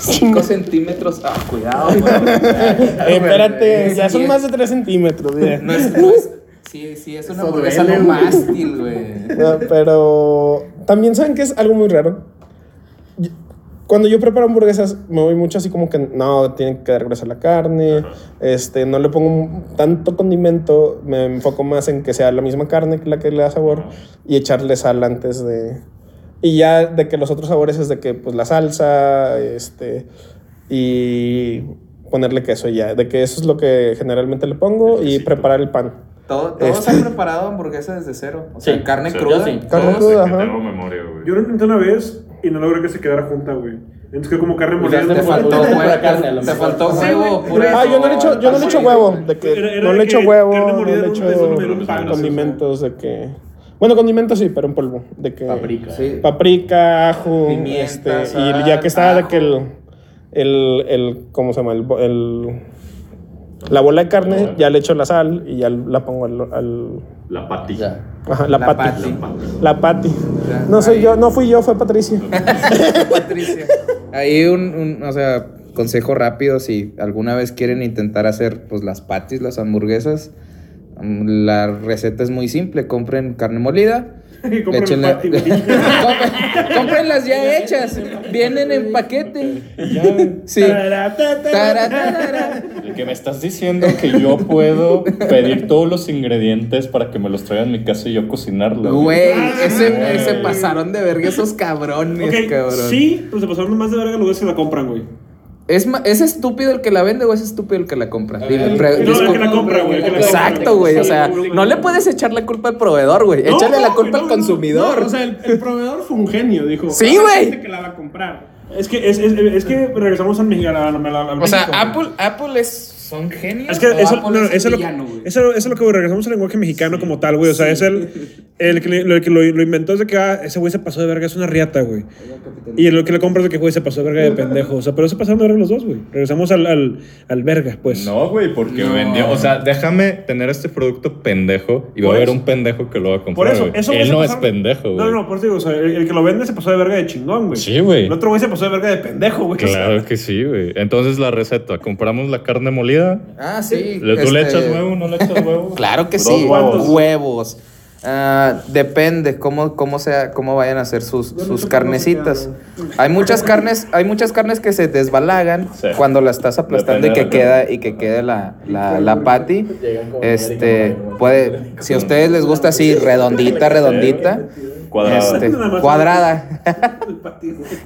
5 centímetros. Ah, cuidado, güey. Eh, espérate, ya son más de 3 centímetros. No es, no es. Sí, sí, es una Eso hamburguesa duele, no güey. mástil, güey. No, pero también saben que es algo muy raro. Yo- Cuando yo preparo hamburguesas, me voy mucho así como que no, tiene que dar gruesa la carne, este, no le pongo tanto condimento, me enfoco más en que sea la misma carne que la que le da sabor y echarle sal antes de... Y ya de que los otros sabores es de que pues la salsa, este, y ponerle queso y ya, de que eso es lo que generalmente le pongo y preparar el pan. Todo- Todos Este- han preparado hamburguesas desde cero. O sea, Sí, carne sí, cruda. yo sí. Carne cruda, ajá. Tengo memoria, güey. Yo lo intenté una vez y no logré que se quedara junta, güey. Entonces que como carne Pues molida. te Te faltó Pura huevo. carne, Te faltó huevo, pura. Ah, yo no le echo, yo no le echo huevo, de que Era- era no le echo huevo, carne no le echo condimentos de que bueno, condimentos sí, pero en polvo, de que Paprika. Sí. paprika, ajo, Pimienta, este, y ya que está de que el el, el ¿cómo se llama? El, bo- el- la bola de carne, ya le echo la sal y ya la pongo al, al- La pati. Ya. ajá, la, La pati. pati. La pati. No soy ahí. yo, no fui yo, fue Patricia. Patricia. Ahí un, un, o sea, consejo rápido, si alguna vez quieren intentar hacer pues las patis, las hamburguesas, mm, la receta es muy simple, compren carne molida. Y compren échenle- pati, güey. Compren- Cómprenlas ya hechas, vienen en paquete. Sí. El que me estás diciendo que yo puedo pedir todos los ingredientes para que me los traigan a mi casa y yo cocinarlo. Güey, ese, Güey. ese pasaron de verga esos cabrones, cabrón. sí, pues se pasaron más de verga luego se la compran, güey. ¿Es, ¿Es estúpido el que la vende o es estúpido el que la compra? Dime, pre- el- No, el que la compra, güey. Exacto, güey. O sea, no le puedes echar la culpa al proveedor, güey. No, Échale la culpa al consumidor. No, o sea, el, el proveedor fue un genio, dijo. Sí, "Ah, güey. que la va a comprar. Es que, es, es, es que regresamos al México. al- al- al o sea. Apple, Apple es, son genios. Es que o eso, Apple no, eso, es lo, eso, eso es lo que güey, regresamos al lenguaje mexicano como tal, güey. O sea, es el, el que, el que lo, lo inventó es de que ah, ese güey se pasó de verga, es una riata, güey. Y el que le compra es de que güey se pasó de verga de pendejo. O sea, pero se pasaron de verga los dos, güey. Regresamos al, al, al verga, pues. No, güey, porque No. vendió. O sea, déjame tener este producto pendejo y va Por a haber eso. un pendejo que lo va a Por comprar. eso, güey. eso güey, Él no es pendejo, güey. No, no, por eso digo, o sea, el, el que lo vende se pasó de verga de chingón, güey. Sí, güey. El otro güey se pasó de verga de pendejo, güey. Claro que sí, güey. Entonces la receta, compramos la carne molida. Ah, sí. ¿Le- ¿Tú le este, echas huevo no le echas huevo? Claro que sí. huevos. Huevos. Ah, depende cómo, cómo, sea, cómo vayan a hacer sus, sus carnecitas. Hay muchas carnes, hay muchas carnes que se desbalagan Sí. cuando la estás aplastando y que queda y que quede la, la, la patty. Este puede, si a ustedes les gusta así redondita, redondita, Cuadrada. este, cuadrada.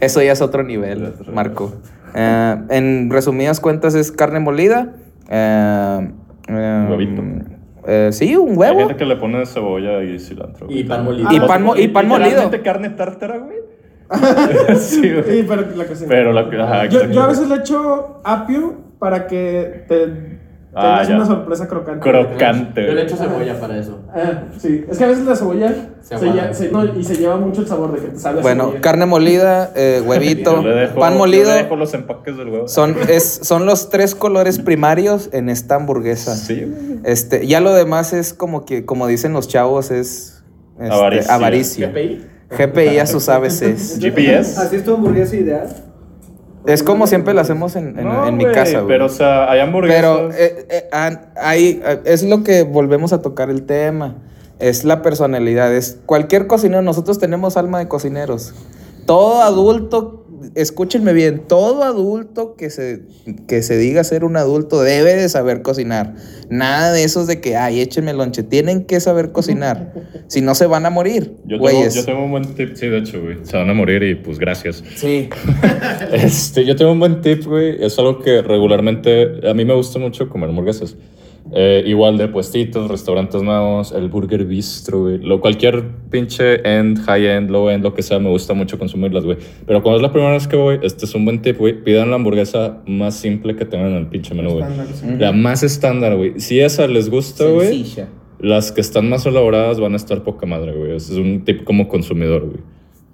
Eso ya es otro nivel, Marco. Eh, en resumidas cuentas es carne molida. eh, eh, Huevito. eh, sí, un Hay huevo. gente que le pone cebolla y cilantro. güey. Y pan molido. Y pan, mo- y pan molido. Carne tártara, güey. sí, güey. Sí, pero la cocina. Pero la que. Ajá, yo, yo a veces le echo apio para que te Ah, ya. una sorpresa crocante. Crocante. Yo le echo cebolla para eso. Ah, sí, es que a veces la cebolla Se se no, y se lleva mucho el sabor de que te sabe Bueno, cebolla. carne molida, eh, huevito, dejo- pan yo molido. le dejo los empaques del huevo. Son, es, son los tres colores primarios en esta hamburguesa. Sí. Este, ya lo demás es como que, como dicen los chavos, es este, Avaricia. avaricia. GPI. GPI a sus ABCs. GPS. ¿Así es tu hamburguesa ideal? Es como siempre la hacemos en, en- No, en mi casa, güey. Pero, o sea, hay hamburguesas. Pero eh, eh, hay- ah, es lo que volvemos a tocar el tema. Es la personalidad. Es cualquier cocinero. Nosotros tenemos alma de cocineros. Todo adulto, escúchenme bien, todo adulto que se, que se diga ser un adulto debe de saber cocinar. Nada de esos de que, ay, échenme lonche. Tienen que saber cocinar. si no, se van a morir, yo, tengo, güeyes. yo tengo un buen tip, sí, de hecho, güey. Se van a morir y pues gracias. Sí. Este, yo tengo un buen tip, güey. Es algo que regularmente a mí me gusta mucho comer hamburguesas. Eh, igual de puestitos, restaurantes nuevos, el Burger Bistro, güey. Lo, cualquier pinche end, high end, low end, lo que sea, me gusta mucho consumirlas, güey. Pero cuando es la primera vez que voy, este es un buen tip, güey. Pidan la hamburguesa más simple que tengan en el pinche menú, güey. Estándar, sí. La más estándar, güey. Si esa les gusta, güey, las que están más elaboradas van a estar poca madre, güey. Ese es un tip como consumidor, güey.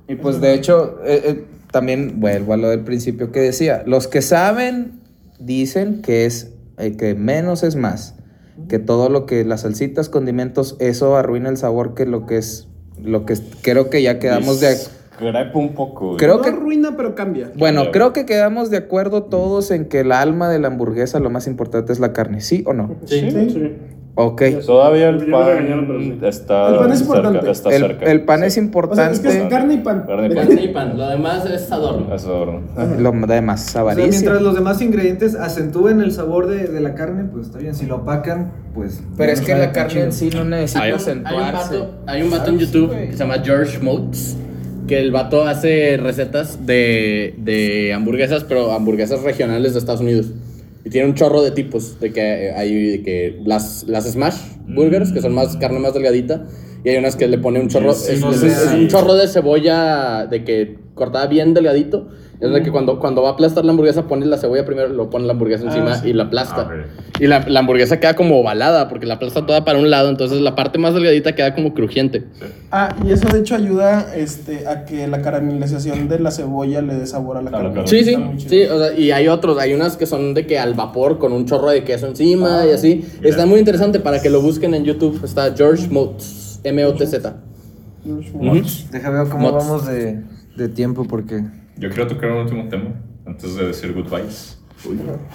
Y pues de hecho, eh, eh, también vuelvo a lo del principio que decía, los que saben dicen que es eh, que menos es más, que todo lo que las salsitas, condimentos, eso arruina el sabor que lo que es lo que es- creo que ya quedamos de Discrepo un poco, güey. creo no que arruina, pero cambia. bueno, Cambia, creo que quedamos de acuerdo todos en que el alma de la hamburguesa lo más importante es la carne, ¿sí o no? Sí. Sí. Ok. Todavía el pan regañaron, pero sí. está, El pan es cerca. Está El, cerca. el pan es Sí. O sea, importante, es que es carne y pan. Carne y pan. Carne y pan. Lo demás es adorno. Es adorno. lo demás O sea, avaricia. mientras los demás ingredientes acentúen el sabor de, de la carne, pues está bien. Si lo opacan, pues. Pero es que la carne en sí no necesita Hay un, hay, un acentuarse. vato, hay un vato en YouTube que se llama George Motes. Que el vato hace recetas de, de hamburguesas, pero hamburguesas regionales de Estados Unidos. Y tiene un chorro de tipos. De que eh, hay de que las, las smash burgers, que son más carne más delgadita. Y hay unas que le pone un chorro, Sí, es- no es- sé, es sí. un chorro de cebolla de que cortada bien delgadito. Es de que cuando, cuando va a aplastar la hamburguesa, pone la cebolla primero, lo pone la hamburguesa encima sí. y la aplasta. Ah, Y la, la hamburguesa queda como ovalada, porque la aplasta toda para un lado, entonces la parte más delgadita queda como crujiente. Ah, y eso de hecho ayuda este, a que la caramelización de la cebolla le dé sabor a la Claro, carne. claro. Sí, sí, sí, o sea, y hay otros, hay unas que son de que al vapor con un chorro de queso encima Ah. y así. Está muy interesante para que lo busquen en YouTube. Está George Motes, M-O-T-Z. Deja ver cómo vamos de, de tiempo porque. Yo quiero tocar un último tema antes de decir goodbyes.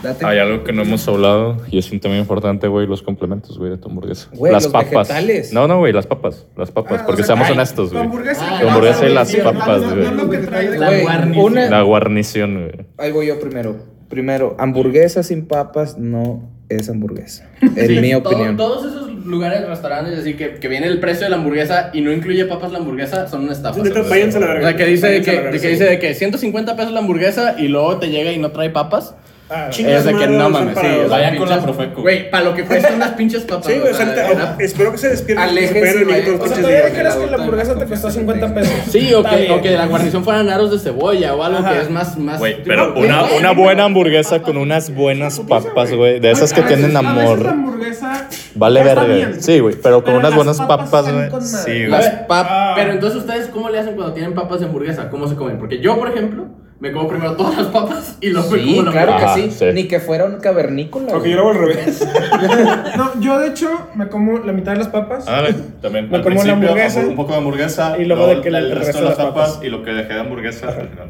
Date. Hay algo que no hemos hablado y es un tema importante, güey, los complementos, güey, de tu hamburguesa. Güey, las los papas. vegetales. No, no, güey, las papas. Las papas, Ah, porque o sea, seamos ay, honestos, güey. hamburguesa, Ah, la hamburguesa y las papas, no, no, güey. no La guarnición. una- La guarnición, güey. Ahí voy yo primero. Primero, hamburguesa sin papas no es hamburguesa. En Sí, mi todo- opinión. todos esos lugares, restaurantes, así que, que viene el precio de la hamburguesa y no incluye papas la hamburguesa, son una estafa. Neta, váyanse a la verga. O sea, que dice, de que, de que sí. dice de que 150 pesos la hamburguesa y luego te llega y no trae papas. Ah, es de que no mames, sí. Vayan con la Profeco. Güey, para lo que cuestan unas pinches papas. Sí, güey, o sea, espero que se despierten. Aléjense O sea, ¿todavía crees que la hamburguesa te costó que 50 tenga. pesos? Sí, o que, o que la guarnición fueran aros de cebolla o algo Ajá. que es más. más Güey, pero una, güey, una buena hamburguesa con unas buenas papas, güey. De esas que tienen amor. hamburguesa Vale verga. Sí, güey, pero con Pero unas buenas papas papas, con. Sí, güey. Ah. Pero entonces, ¿ustedes cómo le hacen cuando tienen papas de hamburguesa? ¿Cómo se comen? Porque yo, por ejemplo, me como primero todas las papas y luego me Sí, como la claro que Ajá, sí. sí. Ni que fuera un cavernícola. Porque güey. yo lo hago al revés. No, yo de hecho me como la mitad de las papas. Ah, también. Me Al como la hamburguesa. Un poco de hamburguesa. Y luego de que el, el resto de las papas, y lo que dejé de hamburguesa. al final.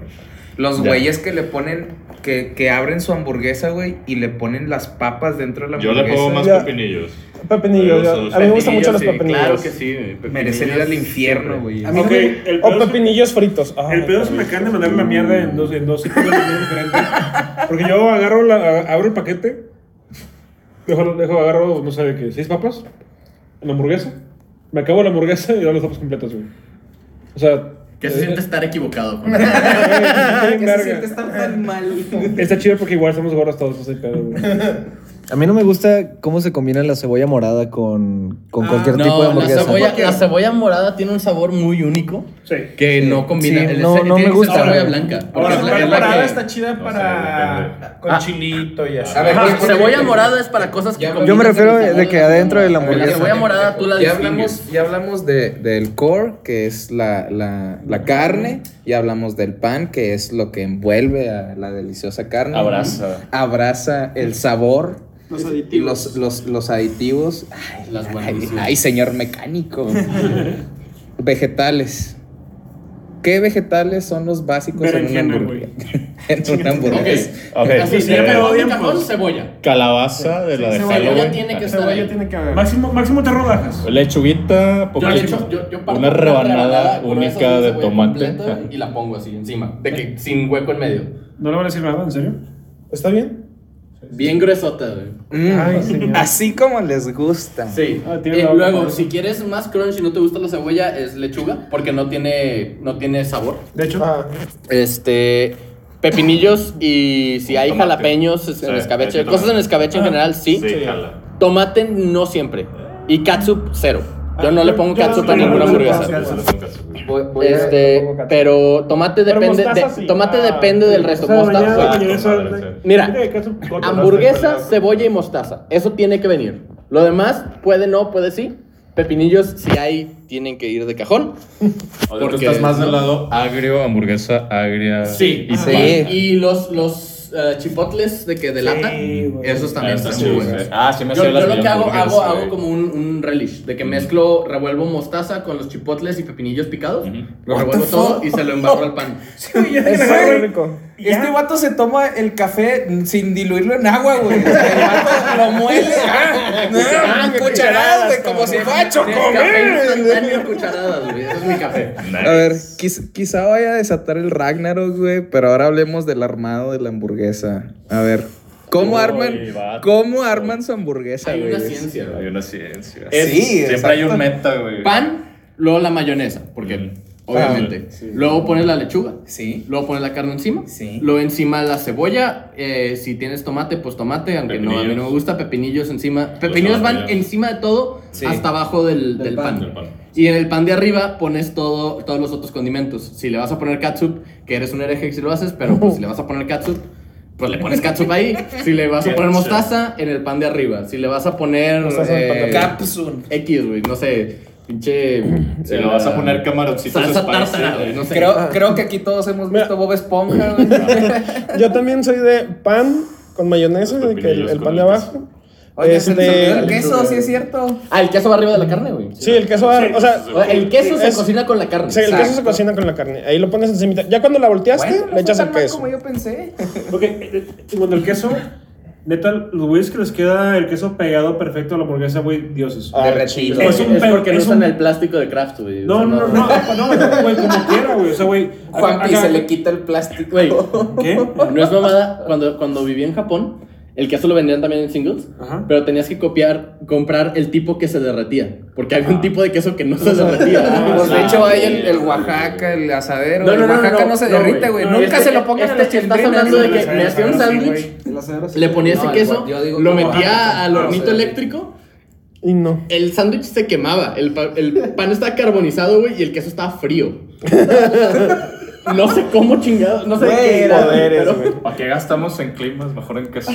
Los Ya. güeyes que le ponen, que, que abren su hamburguesa, güey, y le ponen las papas dentro de la Yo hamburguesa. le pongo más Ya. pepinillos. Pepinillos. Yo- A mí me gustan mucho los Sí, pepinillos. Claro que sí. güey, Merecen ir al pepinillos infierno, güey. A mí Ok, no me- el O pedo es- pepinillos fritos. El pedo se me acaban de mandar la mierda en dos, en dos diferentes. Porque yo agarro la, abro el paquete, dejo, dejo agarro, no sé de qué, seis papas, una hamburguesa, me acabo la hamburguesa y doy las papas completas, güey. O sea, Que se siente estar equivocado. bien Que se siente estar tan mal. Está chido porque igual estamos gordos todos, no sé pedo, güey. A mí no me gusta cómo se combina la cebolla morada con, con cualquier tipo de No, la hamburguesa. cebolla, la cebolla morada tiene un sabor muy único Sí. que no combina. Sí, El- no- no me gusta. cebolla blanca. Ahora, la la, es la morada que- está chida No para. con Ah. chilito y así. A ver, Ajá, ¿qué- cebolla morada es para cosas que Yo me refiero de, sabor de que la adentro de la La hamburguesa. cebolla morada tú la Ya hablamos, ya hablamos de, del core, que es la, la, la carne. Ya hablamos del pan, que es lo que envuelve a la deliciosa carne. Abraza. Abraza el sabor. Los Y aditivos. los, los, los aditivos. Ay, Las ay, ay, señor mecánico. vegetales. ¿Qué vegetales son los básicos en una Berenjena, hamburguesa? en una hamburguesa. Ok, Ok, así, sí, de eh, cajón, pues. cebolla. Calabaza de la de Cebolla Halloween. tiene que estar Cebolla ahí. tiene que haber. Máximo, máximo tres rodajas. Lechuguita, Yo le poquito. echo- yo- yo parto una rebanada única de cebolla tomate. Y la pongo así encima. De que sin hueco en medio. No le van a decir nada, ¿en serio? ¿Está bien? Bien gruesota, güey. Mm, Ay, señor. así como les gusta. Sí. Ah, tiene Eh, la- luego, si quieres más crunch y no te gusta la cebolla, es lechuga, porque no tiene, no tiene sabor. De hecho, Ah, Este. Pepinillos y si hay Tomate. jalapeños en Sí, escabeche, cosas en escabeche en general, sí. Sí, jala. Tomate no siempre. Y catsup, cero. Yo no le pongo catsup a ninguna hamburguesa. Voy- voy Este, pero tomate Pero depende, mostaza de- sí. tomate Ah, depende del resto. o sea, Mostaza- mañana- Ah, mañana. Mira, Hamburguesa, cebolla y mostaza. Eso tiene que venir. Lo demás, puede no, puede sí. Pepinillos, si hay, tienen que ir de cajón. O sea, tú Porque- estás más del lado agrio, hamburguesa agria. Sí, Y Sí. y los, los eh, chipotles de que de lata, güey. esos también están sí, muy sí. buenos. Ah, sí me Yo, lo que hago, hamburguesas, hago, hago güey. como un, un relish, de que mezclo, revuelvo mostaza con los chipotles y pepinillos picados, lo revuelvo todo y se lo embarro al pan. Muy rico. Este vato se toma el café sin diluirlo en agua, güey. O sea, el vato lo muele. Ah, cucharadas, güey, como si fuera en cucharadas, güey. Eso es mi café. Nice. A ver, quiz- quizá vaya a desatar el Ragnarok, güey, pero ahora hablemos del armado de la hamburguesa. A ver, ¿cómo Uy, arman, vato. cómo arman su hamburguesa, Hay güey? una ciencia, Hay güey. una ciencia. Sí, Siempre hay un meta, güey. Pan, luego la mayonesa, porque Mm. Obviamente. Luego pones la lechuga. Sí. Luego pones la carne encima. Sí. Luego encima la cebolla. eh, si tienes tomate, pues tomate. Aunque no, a mí no me gusta. Pepinillos encima. Pepinillos van encima de todo Sí. hasta abajo del, del pan. Del pan. Y en el pan de arriba pones todo, todos los otros condimentos. Si le vas a poner catsup, que eres un hereje si lo haces, pero pues si le vas a poner catsup, pues le pones catsup ahí. Si le vas a poner Ketchup. mostaza, en el pan de arriba. Si le vas a poner eh. Capsun. X, güey, no sé, pinche... Si le vas a poner camaroncitos Salsa spicy, tártara, güey, no sé. Creo, creo que aquí todos hemos Mira. visto Bob Esponja, güey. Yo también soy de pan con mayonesa, de que el, el con pan de el abajo. Oye, se les olvidó el Este, queso, sí es cierto. Ah, el queso va arriba de la carne, güey. sí, el queso, va- o sea, O sea, el queso se es- cocina con la carne. sí, el queso se Exacto. cocina con la carne. Ahí lo pones encima. Ya cuando la volteaste, Bueno, no le echas el tan mal queso. como yo pensé. Ok, eh, eh, cuando el queso, neta, los güeyes que les queda el queso pegado perfecto a la hamburguesa, güey, dioses. Ah, Derretido. Es un es porque no es usan un- el plástico de craft, güey. No, O sea, no, no, no, no, güey, como quiera, güey. O sea, güey. Juanpi acá- se le quita el plástico. Güey, ¿Qué? no es mamada. Cuando, cuando viví en Japón, El queso lo vendían también en singles, Ajá. pero tenías que copiar, comprar el tipo que se derretía. Porque había un tipo de queso que no se derretía. Pues de hecho hay el, el Oaxaca, el asadero. No, no, el Oaxaca no, no, se no, derrite, güey. Nunca Este- se lo pongan a los este- Estás hablando de que me hacía un sí, sándwich, le ponía ese queso, digo lo metía al Ah, hornito eléctrico, Y no. el sándwich se quemaba, el, el pan estaba carbonizado, güey, y el queso estaba frío. no sé cómo chingado, no sé Güey, qué era, poderes, pero-. ¿Para qué gastamos en climas? Mejor en queso.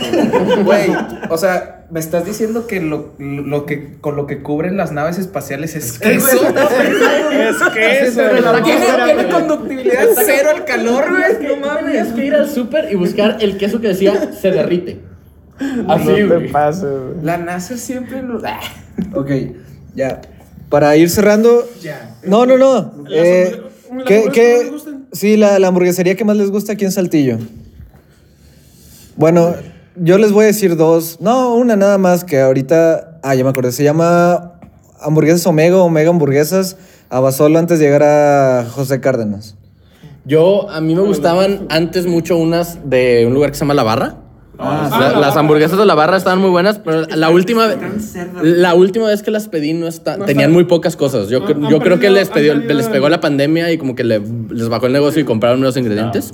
Güey, o sea, me estás diciendo que lo, lo que con lo que cubren las naves espaciales es queso. Es que eso. Tiene, tiene conductividad cero al calor, güey. No mames. que ir al súper y buscar el queso que decía se derrite. Así, no te pases, güey. La NASA siempre lo. Ah. Ok, ya. Para ir cerrando. No, no, no. Eh, ¿Las ¿qué, qué- que más les gustan? Sí, la, la hamburguesería que más les gusta aquí en Saltillo. Bueno, yo les voy a decir dos. No, una nada más que ahorita. Ah, ya me acordé. Se llama Hamburguesas Omega, Omega Hamburguesas. Abasolo antes de llegar a José Cárdenas. Yo, a mí me gustaban antes mucho unas de un lugar que se llama La Barra. La- las hamburguesas de la barra estaban muy buenas, pero la última, la última vez que las pedí no está, tenían muy pocas cosas. Yo, han yo creo que les, perdido les pegó la pandemia y como que le- les bajó el negocio y compraron nuevos ingredientes.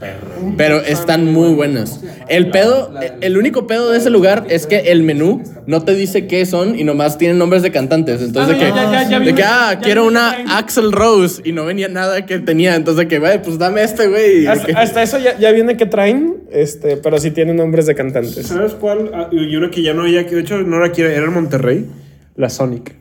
Pero están muy buenas. El pedo, el único pedo de ese lugar es que el menú no te dice qué son y nomás tienen nombres de cantantes. Entonces, Ah, de que, de que, ah, quiero una que Axel Rose y no venía nada que tenía. Entonces, que, güey, pues dame este, güey. Hasta, que- hasta eso ya, ya viene que traen, este, pero sí tienen nombres de cantantes. ¿Sabes cuál? Ah, Y una que ya no había, que de hecho no era aquí, era en Monterrey. La Sonic.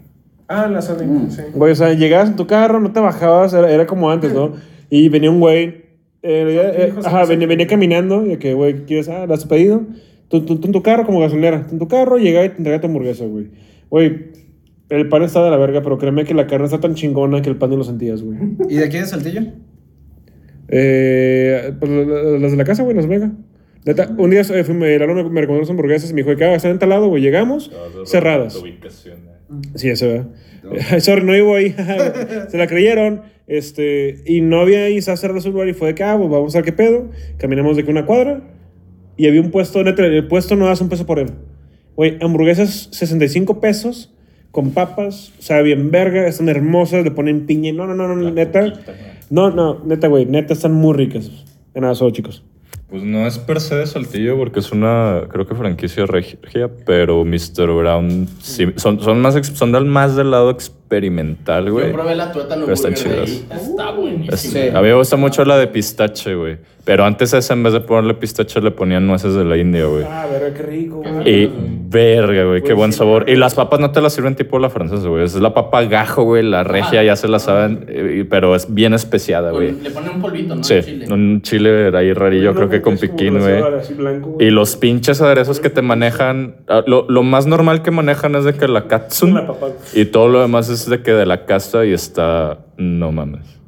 Ah, la Sonic, sí. Güey, o sea, llegabas en tu carro, no te bajabas, era, era como antes, ¿no? Y venía un güey, eh, eh, ajá, venía, venía caminando, y que, güey, ¿quieres? Ah, ¿la has pedido? Tú, tú- tú en tu carro como gasolinera. Tú en tu carro, llegaba y te entregaba tu hamburguesa, güey. Güey, el pan está de la verga, pero créeme que la carne está tan chingona que el pan no lo sentías, güey. ¿Y de aquí de Saltillo? Eh, pues la- la- las de la casa, güey, las Vega. Neta, un día eh, fui, me, Lalo me, me recomendó unas hamburguesas y me dijo, que están en tal lado, güey. Llegamos, cerradas. Sí, ese va. Sorry, no iba ahí. Se la creyeron. Este, y no había ahí, se cerrado su lugar y fue de que, ah, pues, vamos a ver qué pedo. Caminamos de que una cuadra y había un puesto, neta, el puesto no das un peso por él. Güey, hamburguesas 65 pesos con papas, o sea, bien verga, están hermosas, le ponen piña. No, no, no, no, neta. No, no, neta, güey, neta, están muy ricas. De nada, solo chicos. Pues no es per se de Saltillo porque es una, creo que franquicia regia, pero Mr. Brown sí, son, son, más, son del, más del lado experimental, güey. Yo probé la tuétano Pero están chidas. Está buenísimo. Es- A mí me gusta mucho la de pistache, güey. Pero antes esa, en vez de ponerle pistache, le ponían nueces de la India, güey. Ah, verga, qué rico, Y verga, güey, qué buen sabor. Y las papas no te las sirven tipo la francesa, güey. Es la papa gajo, güey, la regia, ya se la saben, pero es bien especiada, güey. Le ponen un polvito, ¿no? Sí, chile. un chile ahí rarillo, creo que con piquín, güey. Y los pinches aderezos que te manejan, ah, lo, lo más normal que manejan es de que la katsun y todo lo demás es de que de la casta y está, no mames.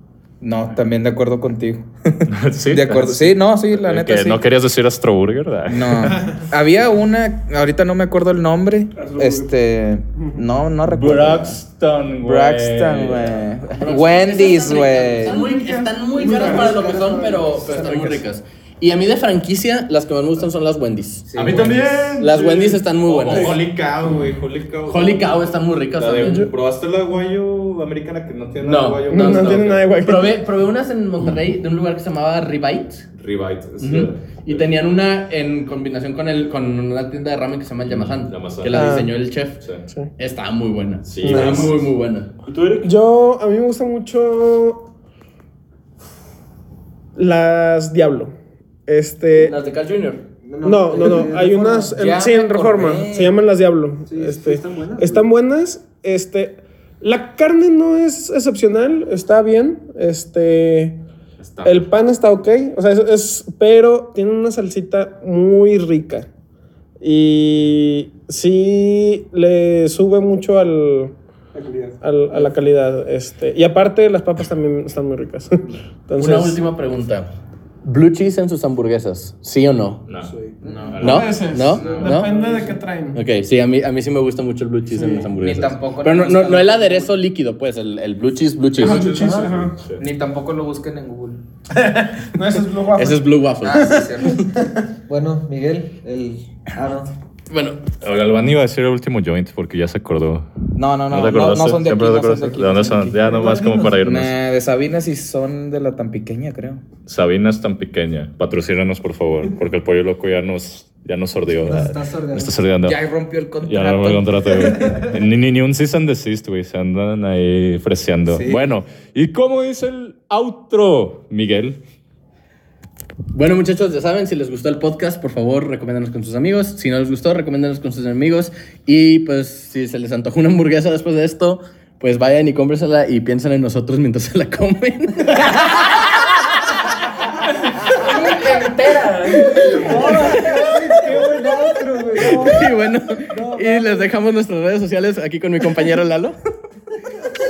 No, también de acuerdo contigo. ¿Sí? De acuerdo. Sí, no, sí, la Eh, neta que sí. no querías decir Astroburger, ¿verdad? No. Había una, ahorita no me acuerdo el nombre. Este. No, no recuerdo. Braxton, güey. Braxton, güey. Wendy's, güey. Están muy, están muy caras para lo que son, pero, pero están muy ricas. Y a mí de franquicia, las que más me gustan son las Wendy's. A mí también. Las Wendy's están muy buenas. Oh, Holy cow, güey. Holy cow. Holy cow están muy ricas también. ¿Probaste la guayo americana que no tiene nada de guayo? No, no, tiene nada de guay. Probé, probé unas en Monterrey de un lugar que se llamaba Ribite. Ribite. es, Ujú. eh, Y tenían una en combinación con, el, con una tienda de ramen que se llama Yamahan, Yamahan. que la Ah. diseñó el chef. sí. Estaba muy buena. Sí, estaba nice. muy, muy buena. ¿Y tú, Eric? Yo, a mí me gustan mucho las Diablo. Este, Las de Carl Jr. no, no, no, hay unas, en- sí, en Reforma, se llaman las Diablo. este, están buenas, Están buenas, este, la carne no es excepcional, está bien, este, Está. el pan está ok, o sea, es, es- pero tiene una salsita muy rica y sí le sube mucho al, al- a la calidad, este, y aparte las papas también están muy ricas. Entonces, Una última pregunta. ¿Blue cheese en sus hamburguesas? ¿Sí o no? No. ¿No? ¿No? ¿No? Depende de qué traen. Ok, sí, a mí, a mí sí me gusta mucho el blue cheese en las hamburguesas. Ni tampoco Pero no, no, no el aderezo líquido, pues, el, el blue cheese, blue cheese. Ajá, blue cheese, ajá. Ni tampoco lo busquen en Google. No, ese es Blue Waffle. Ese es blue waffle. Ah, sí, cierto. Bueno, Miguel, el. Ah, no. Bueno, Galván iba a decir el último joint porque ya se acordó. No, no, no, no, no, acordaste? son de aquí, ¿Siempre no son de aquí. ¿De dónde no son son? de aquí. Ya nomás como para irnos. Nah, de Sabinas y son de la tan pequeña, creo. Sabina es tan pequeña. Patrocínanos, por favor, porque el pollo loco ya nos, ya nos sordió. Nos está sordeando. Nos está sordeando. Ya rompió el contrato. Ya no me contrato, güey. Ni, ni, ni un cease and desist, güey. Se andan ahí freseando. Sí. Bueno, ¿y cómo dice el outro, Miguel? Bueno, muchachos, ya saben, si les gustó el podcast, por favor, recomiéndanos con sus amigos. Si no les gustó, recomiéndanos con sus enemigos. Y pues, si se les antojó una hamburguesa después de esto, pues vayan y cómprensela y piensen en nosotros mientras se la comen. y bueno, y les dejamos nuestras redes sociales aquí con mi compañero Lalo.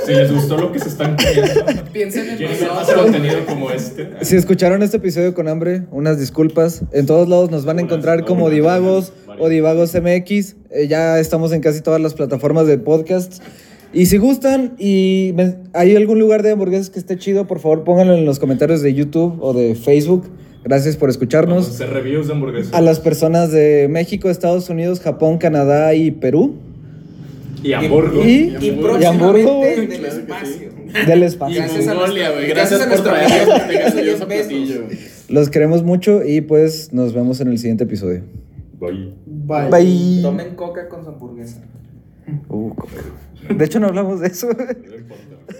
Si les gustó lo que se están comiendo, Piensen en quieren ver más nosotros. contenido como este. Si escucharon este episodio con hambre, unas disculpas. En todos lados nos van a encontrar como Divagos o Divagos MX. Eh, ya estamos en casi todas las plataformas de podcast. Y si gustan y me- hay algún lugar de hamburguesas que esté chido, por favor pónganlo en los comentarios de YouTube o de Facebook. Gracias por escucharnos. Hacer reviews de hamburguesas. A las personas de México, Estados Unidos, Japón, Canadá y Perú. Y Hamburgo. Y, Y y Hamburgo, próximamente güey, del espacio. del espacio. Gracias a Mongolia, güey. gracias Gracias a por nuestro traernos este. Los queremos mucho y pues nos vemos en el siguiente episodio. Bye. Bye. Tomen coca con su hamburguesa. Uh, de hecho, no hablamos de eso. No importa.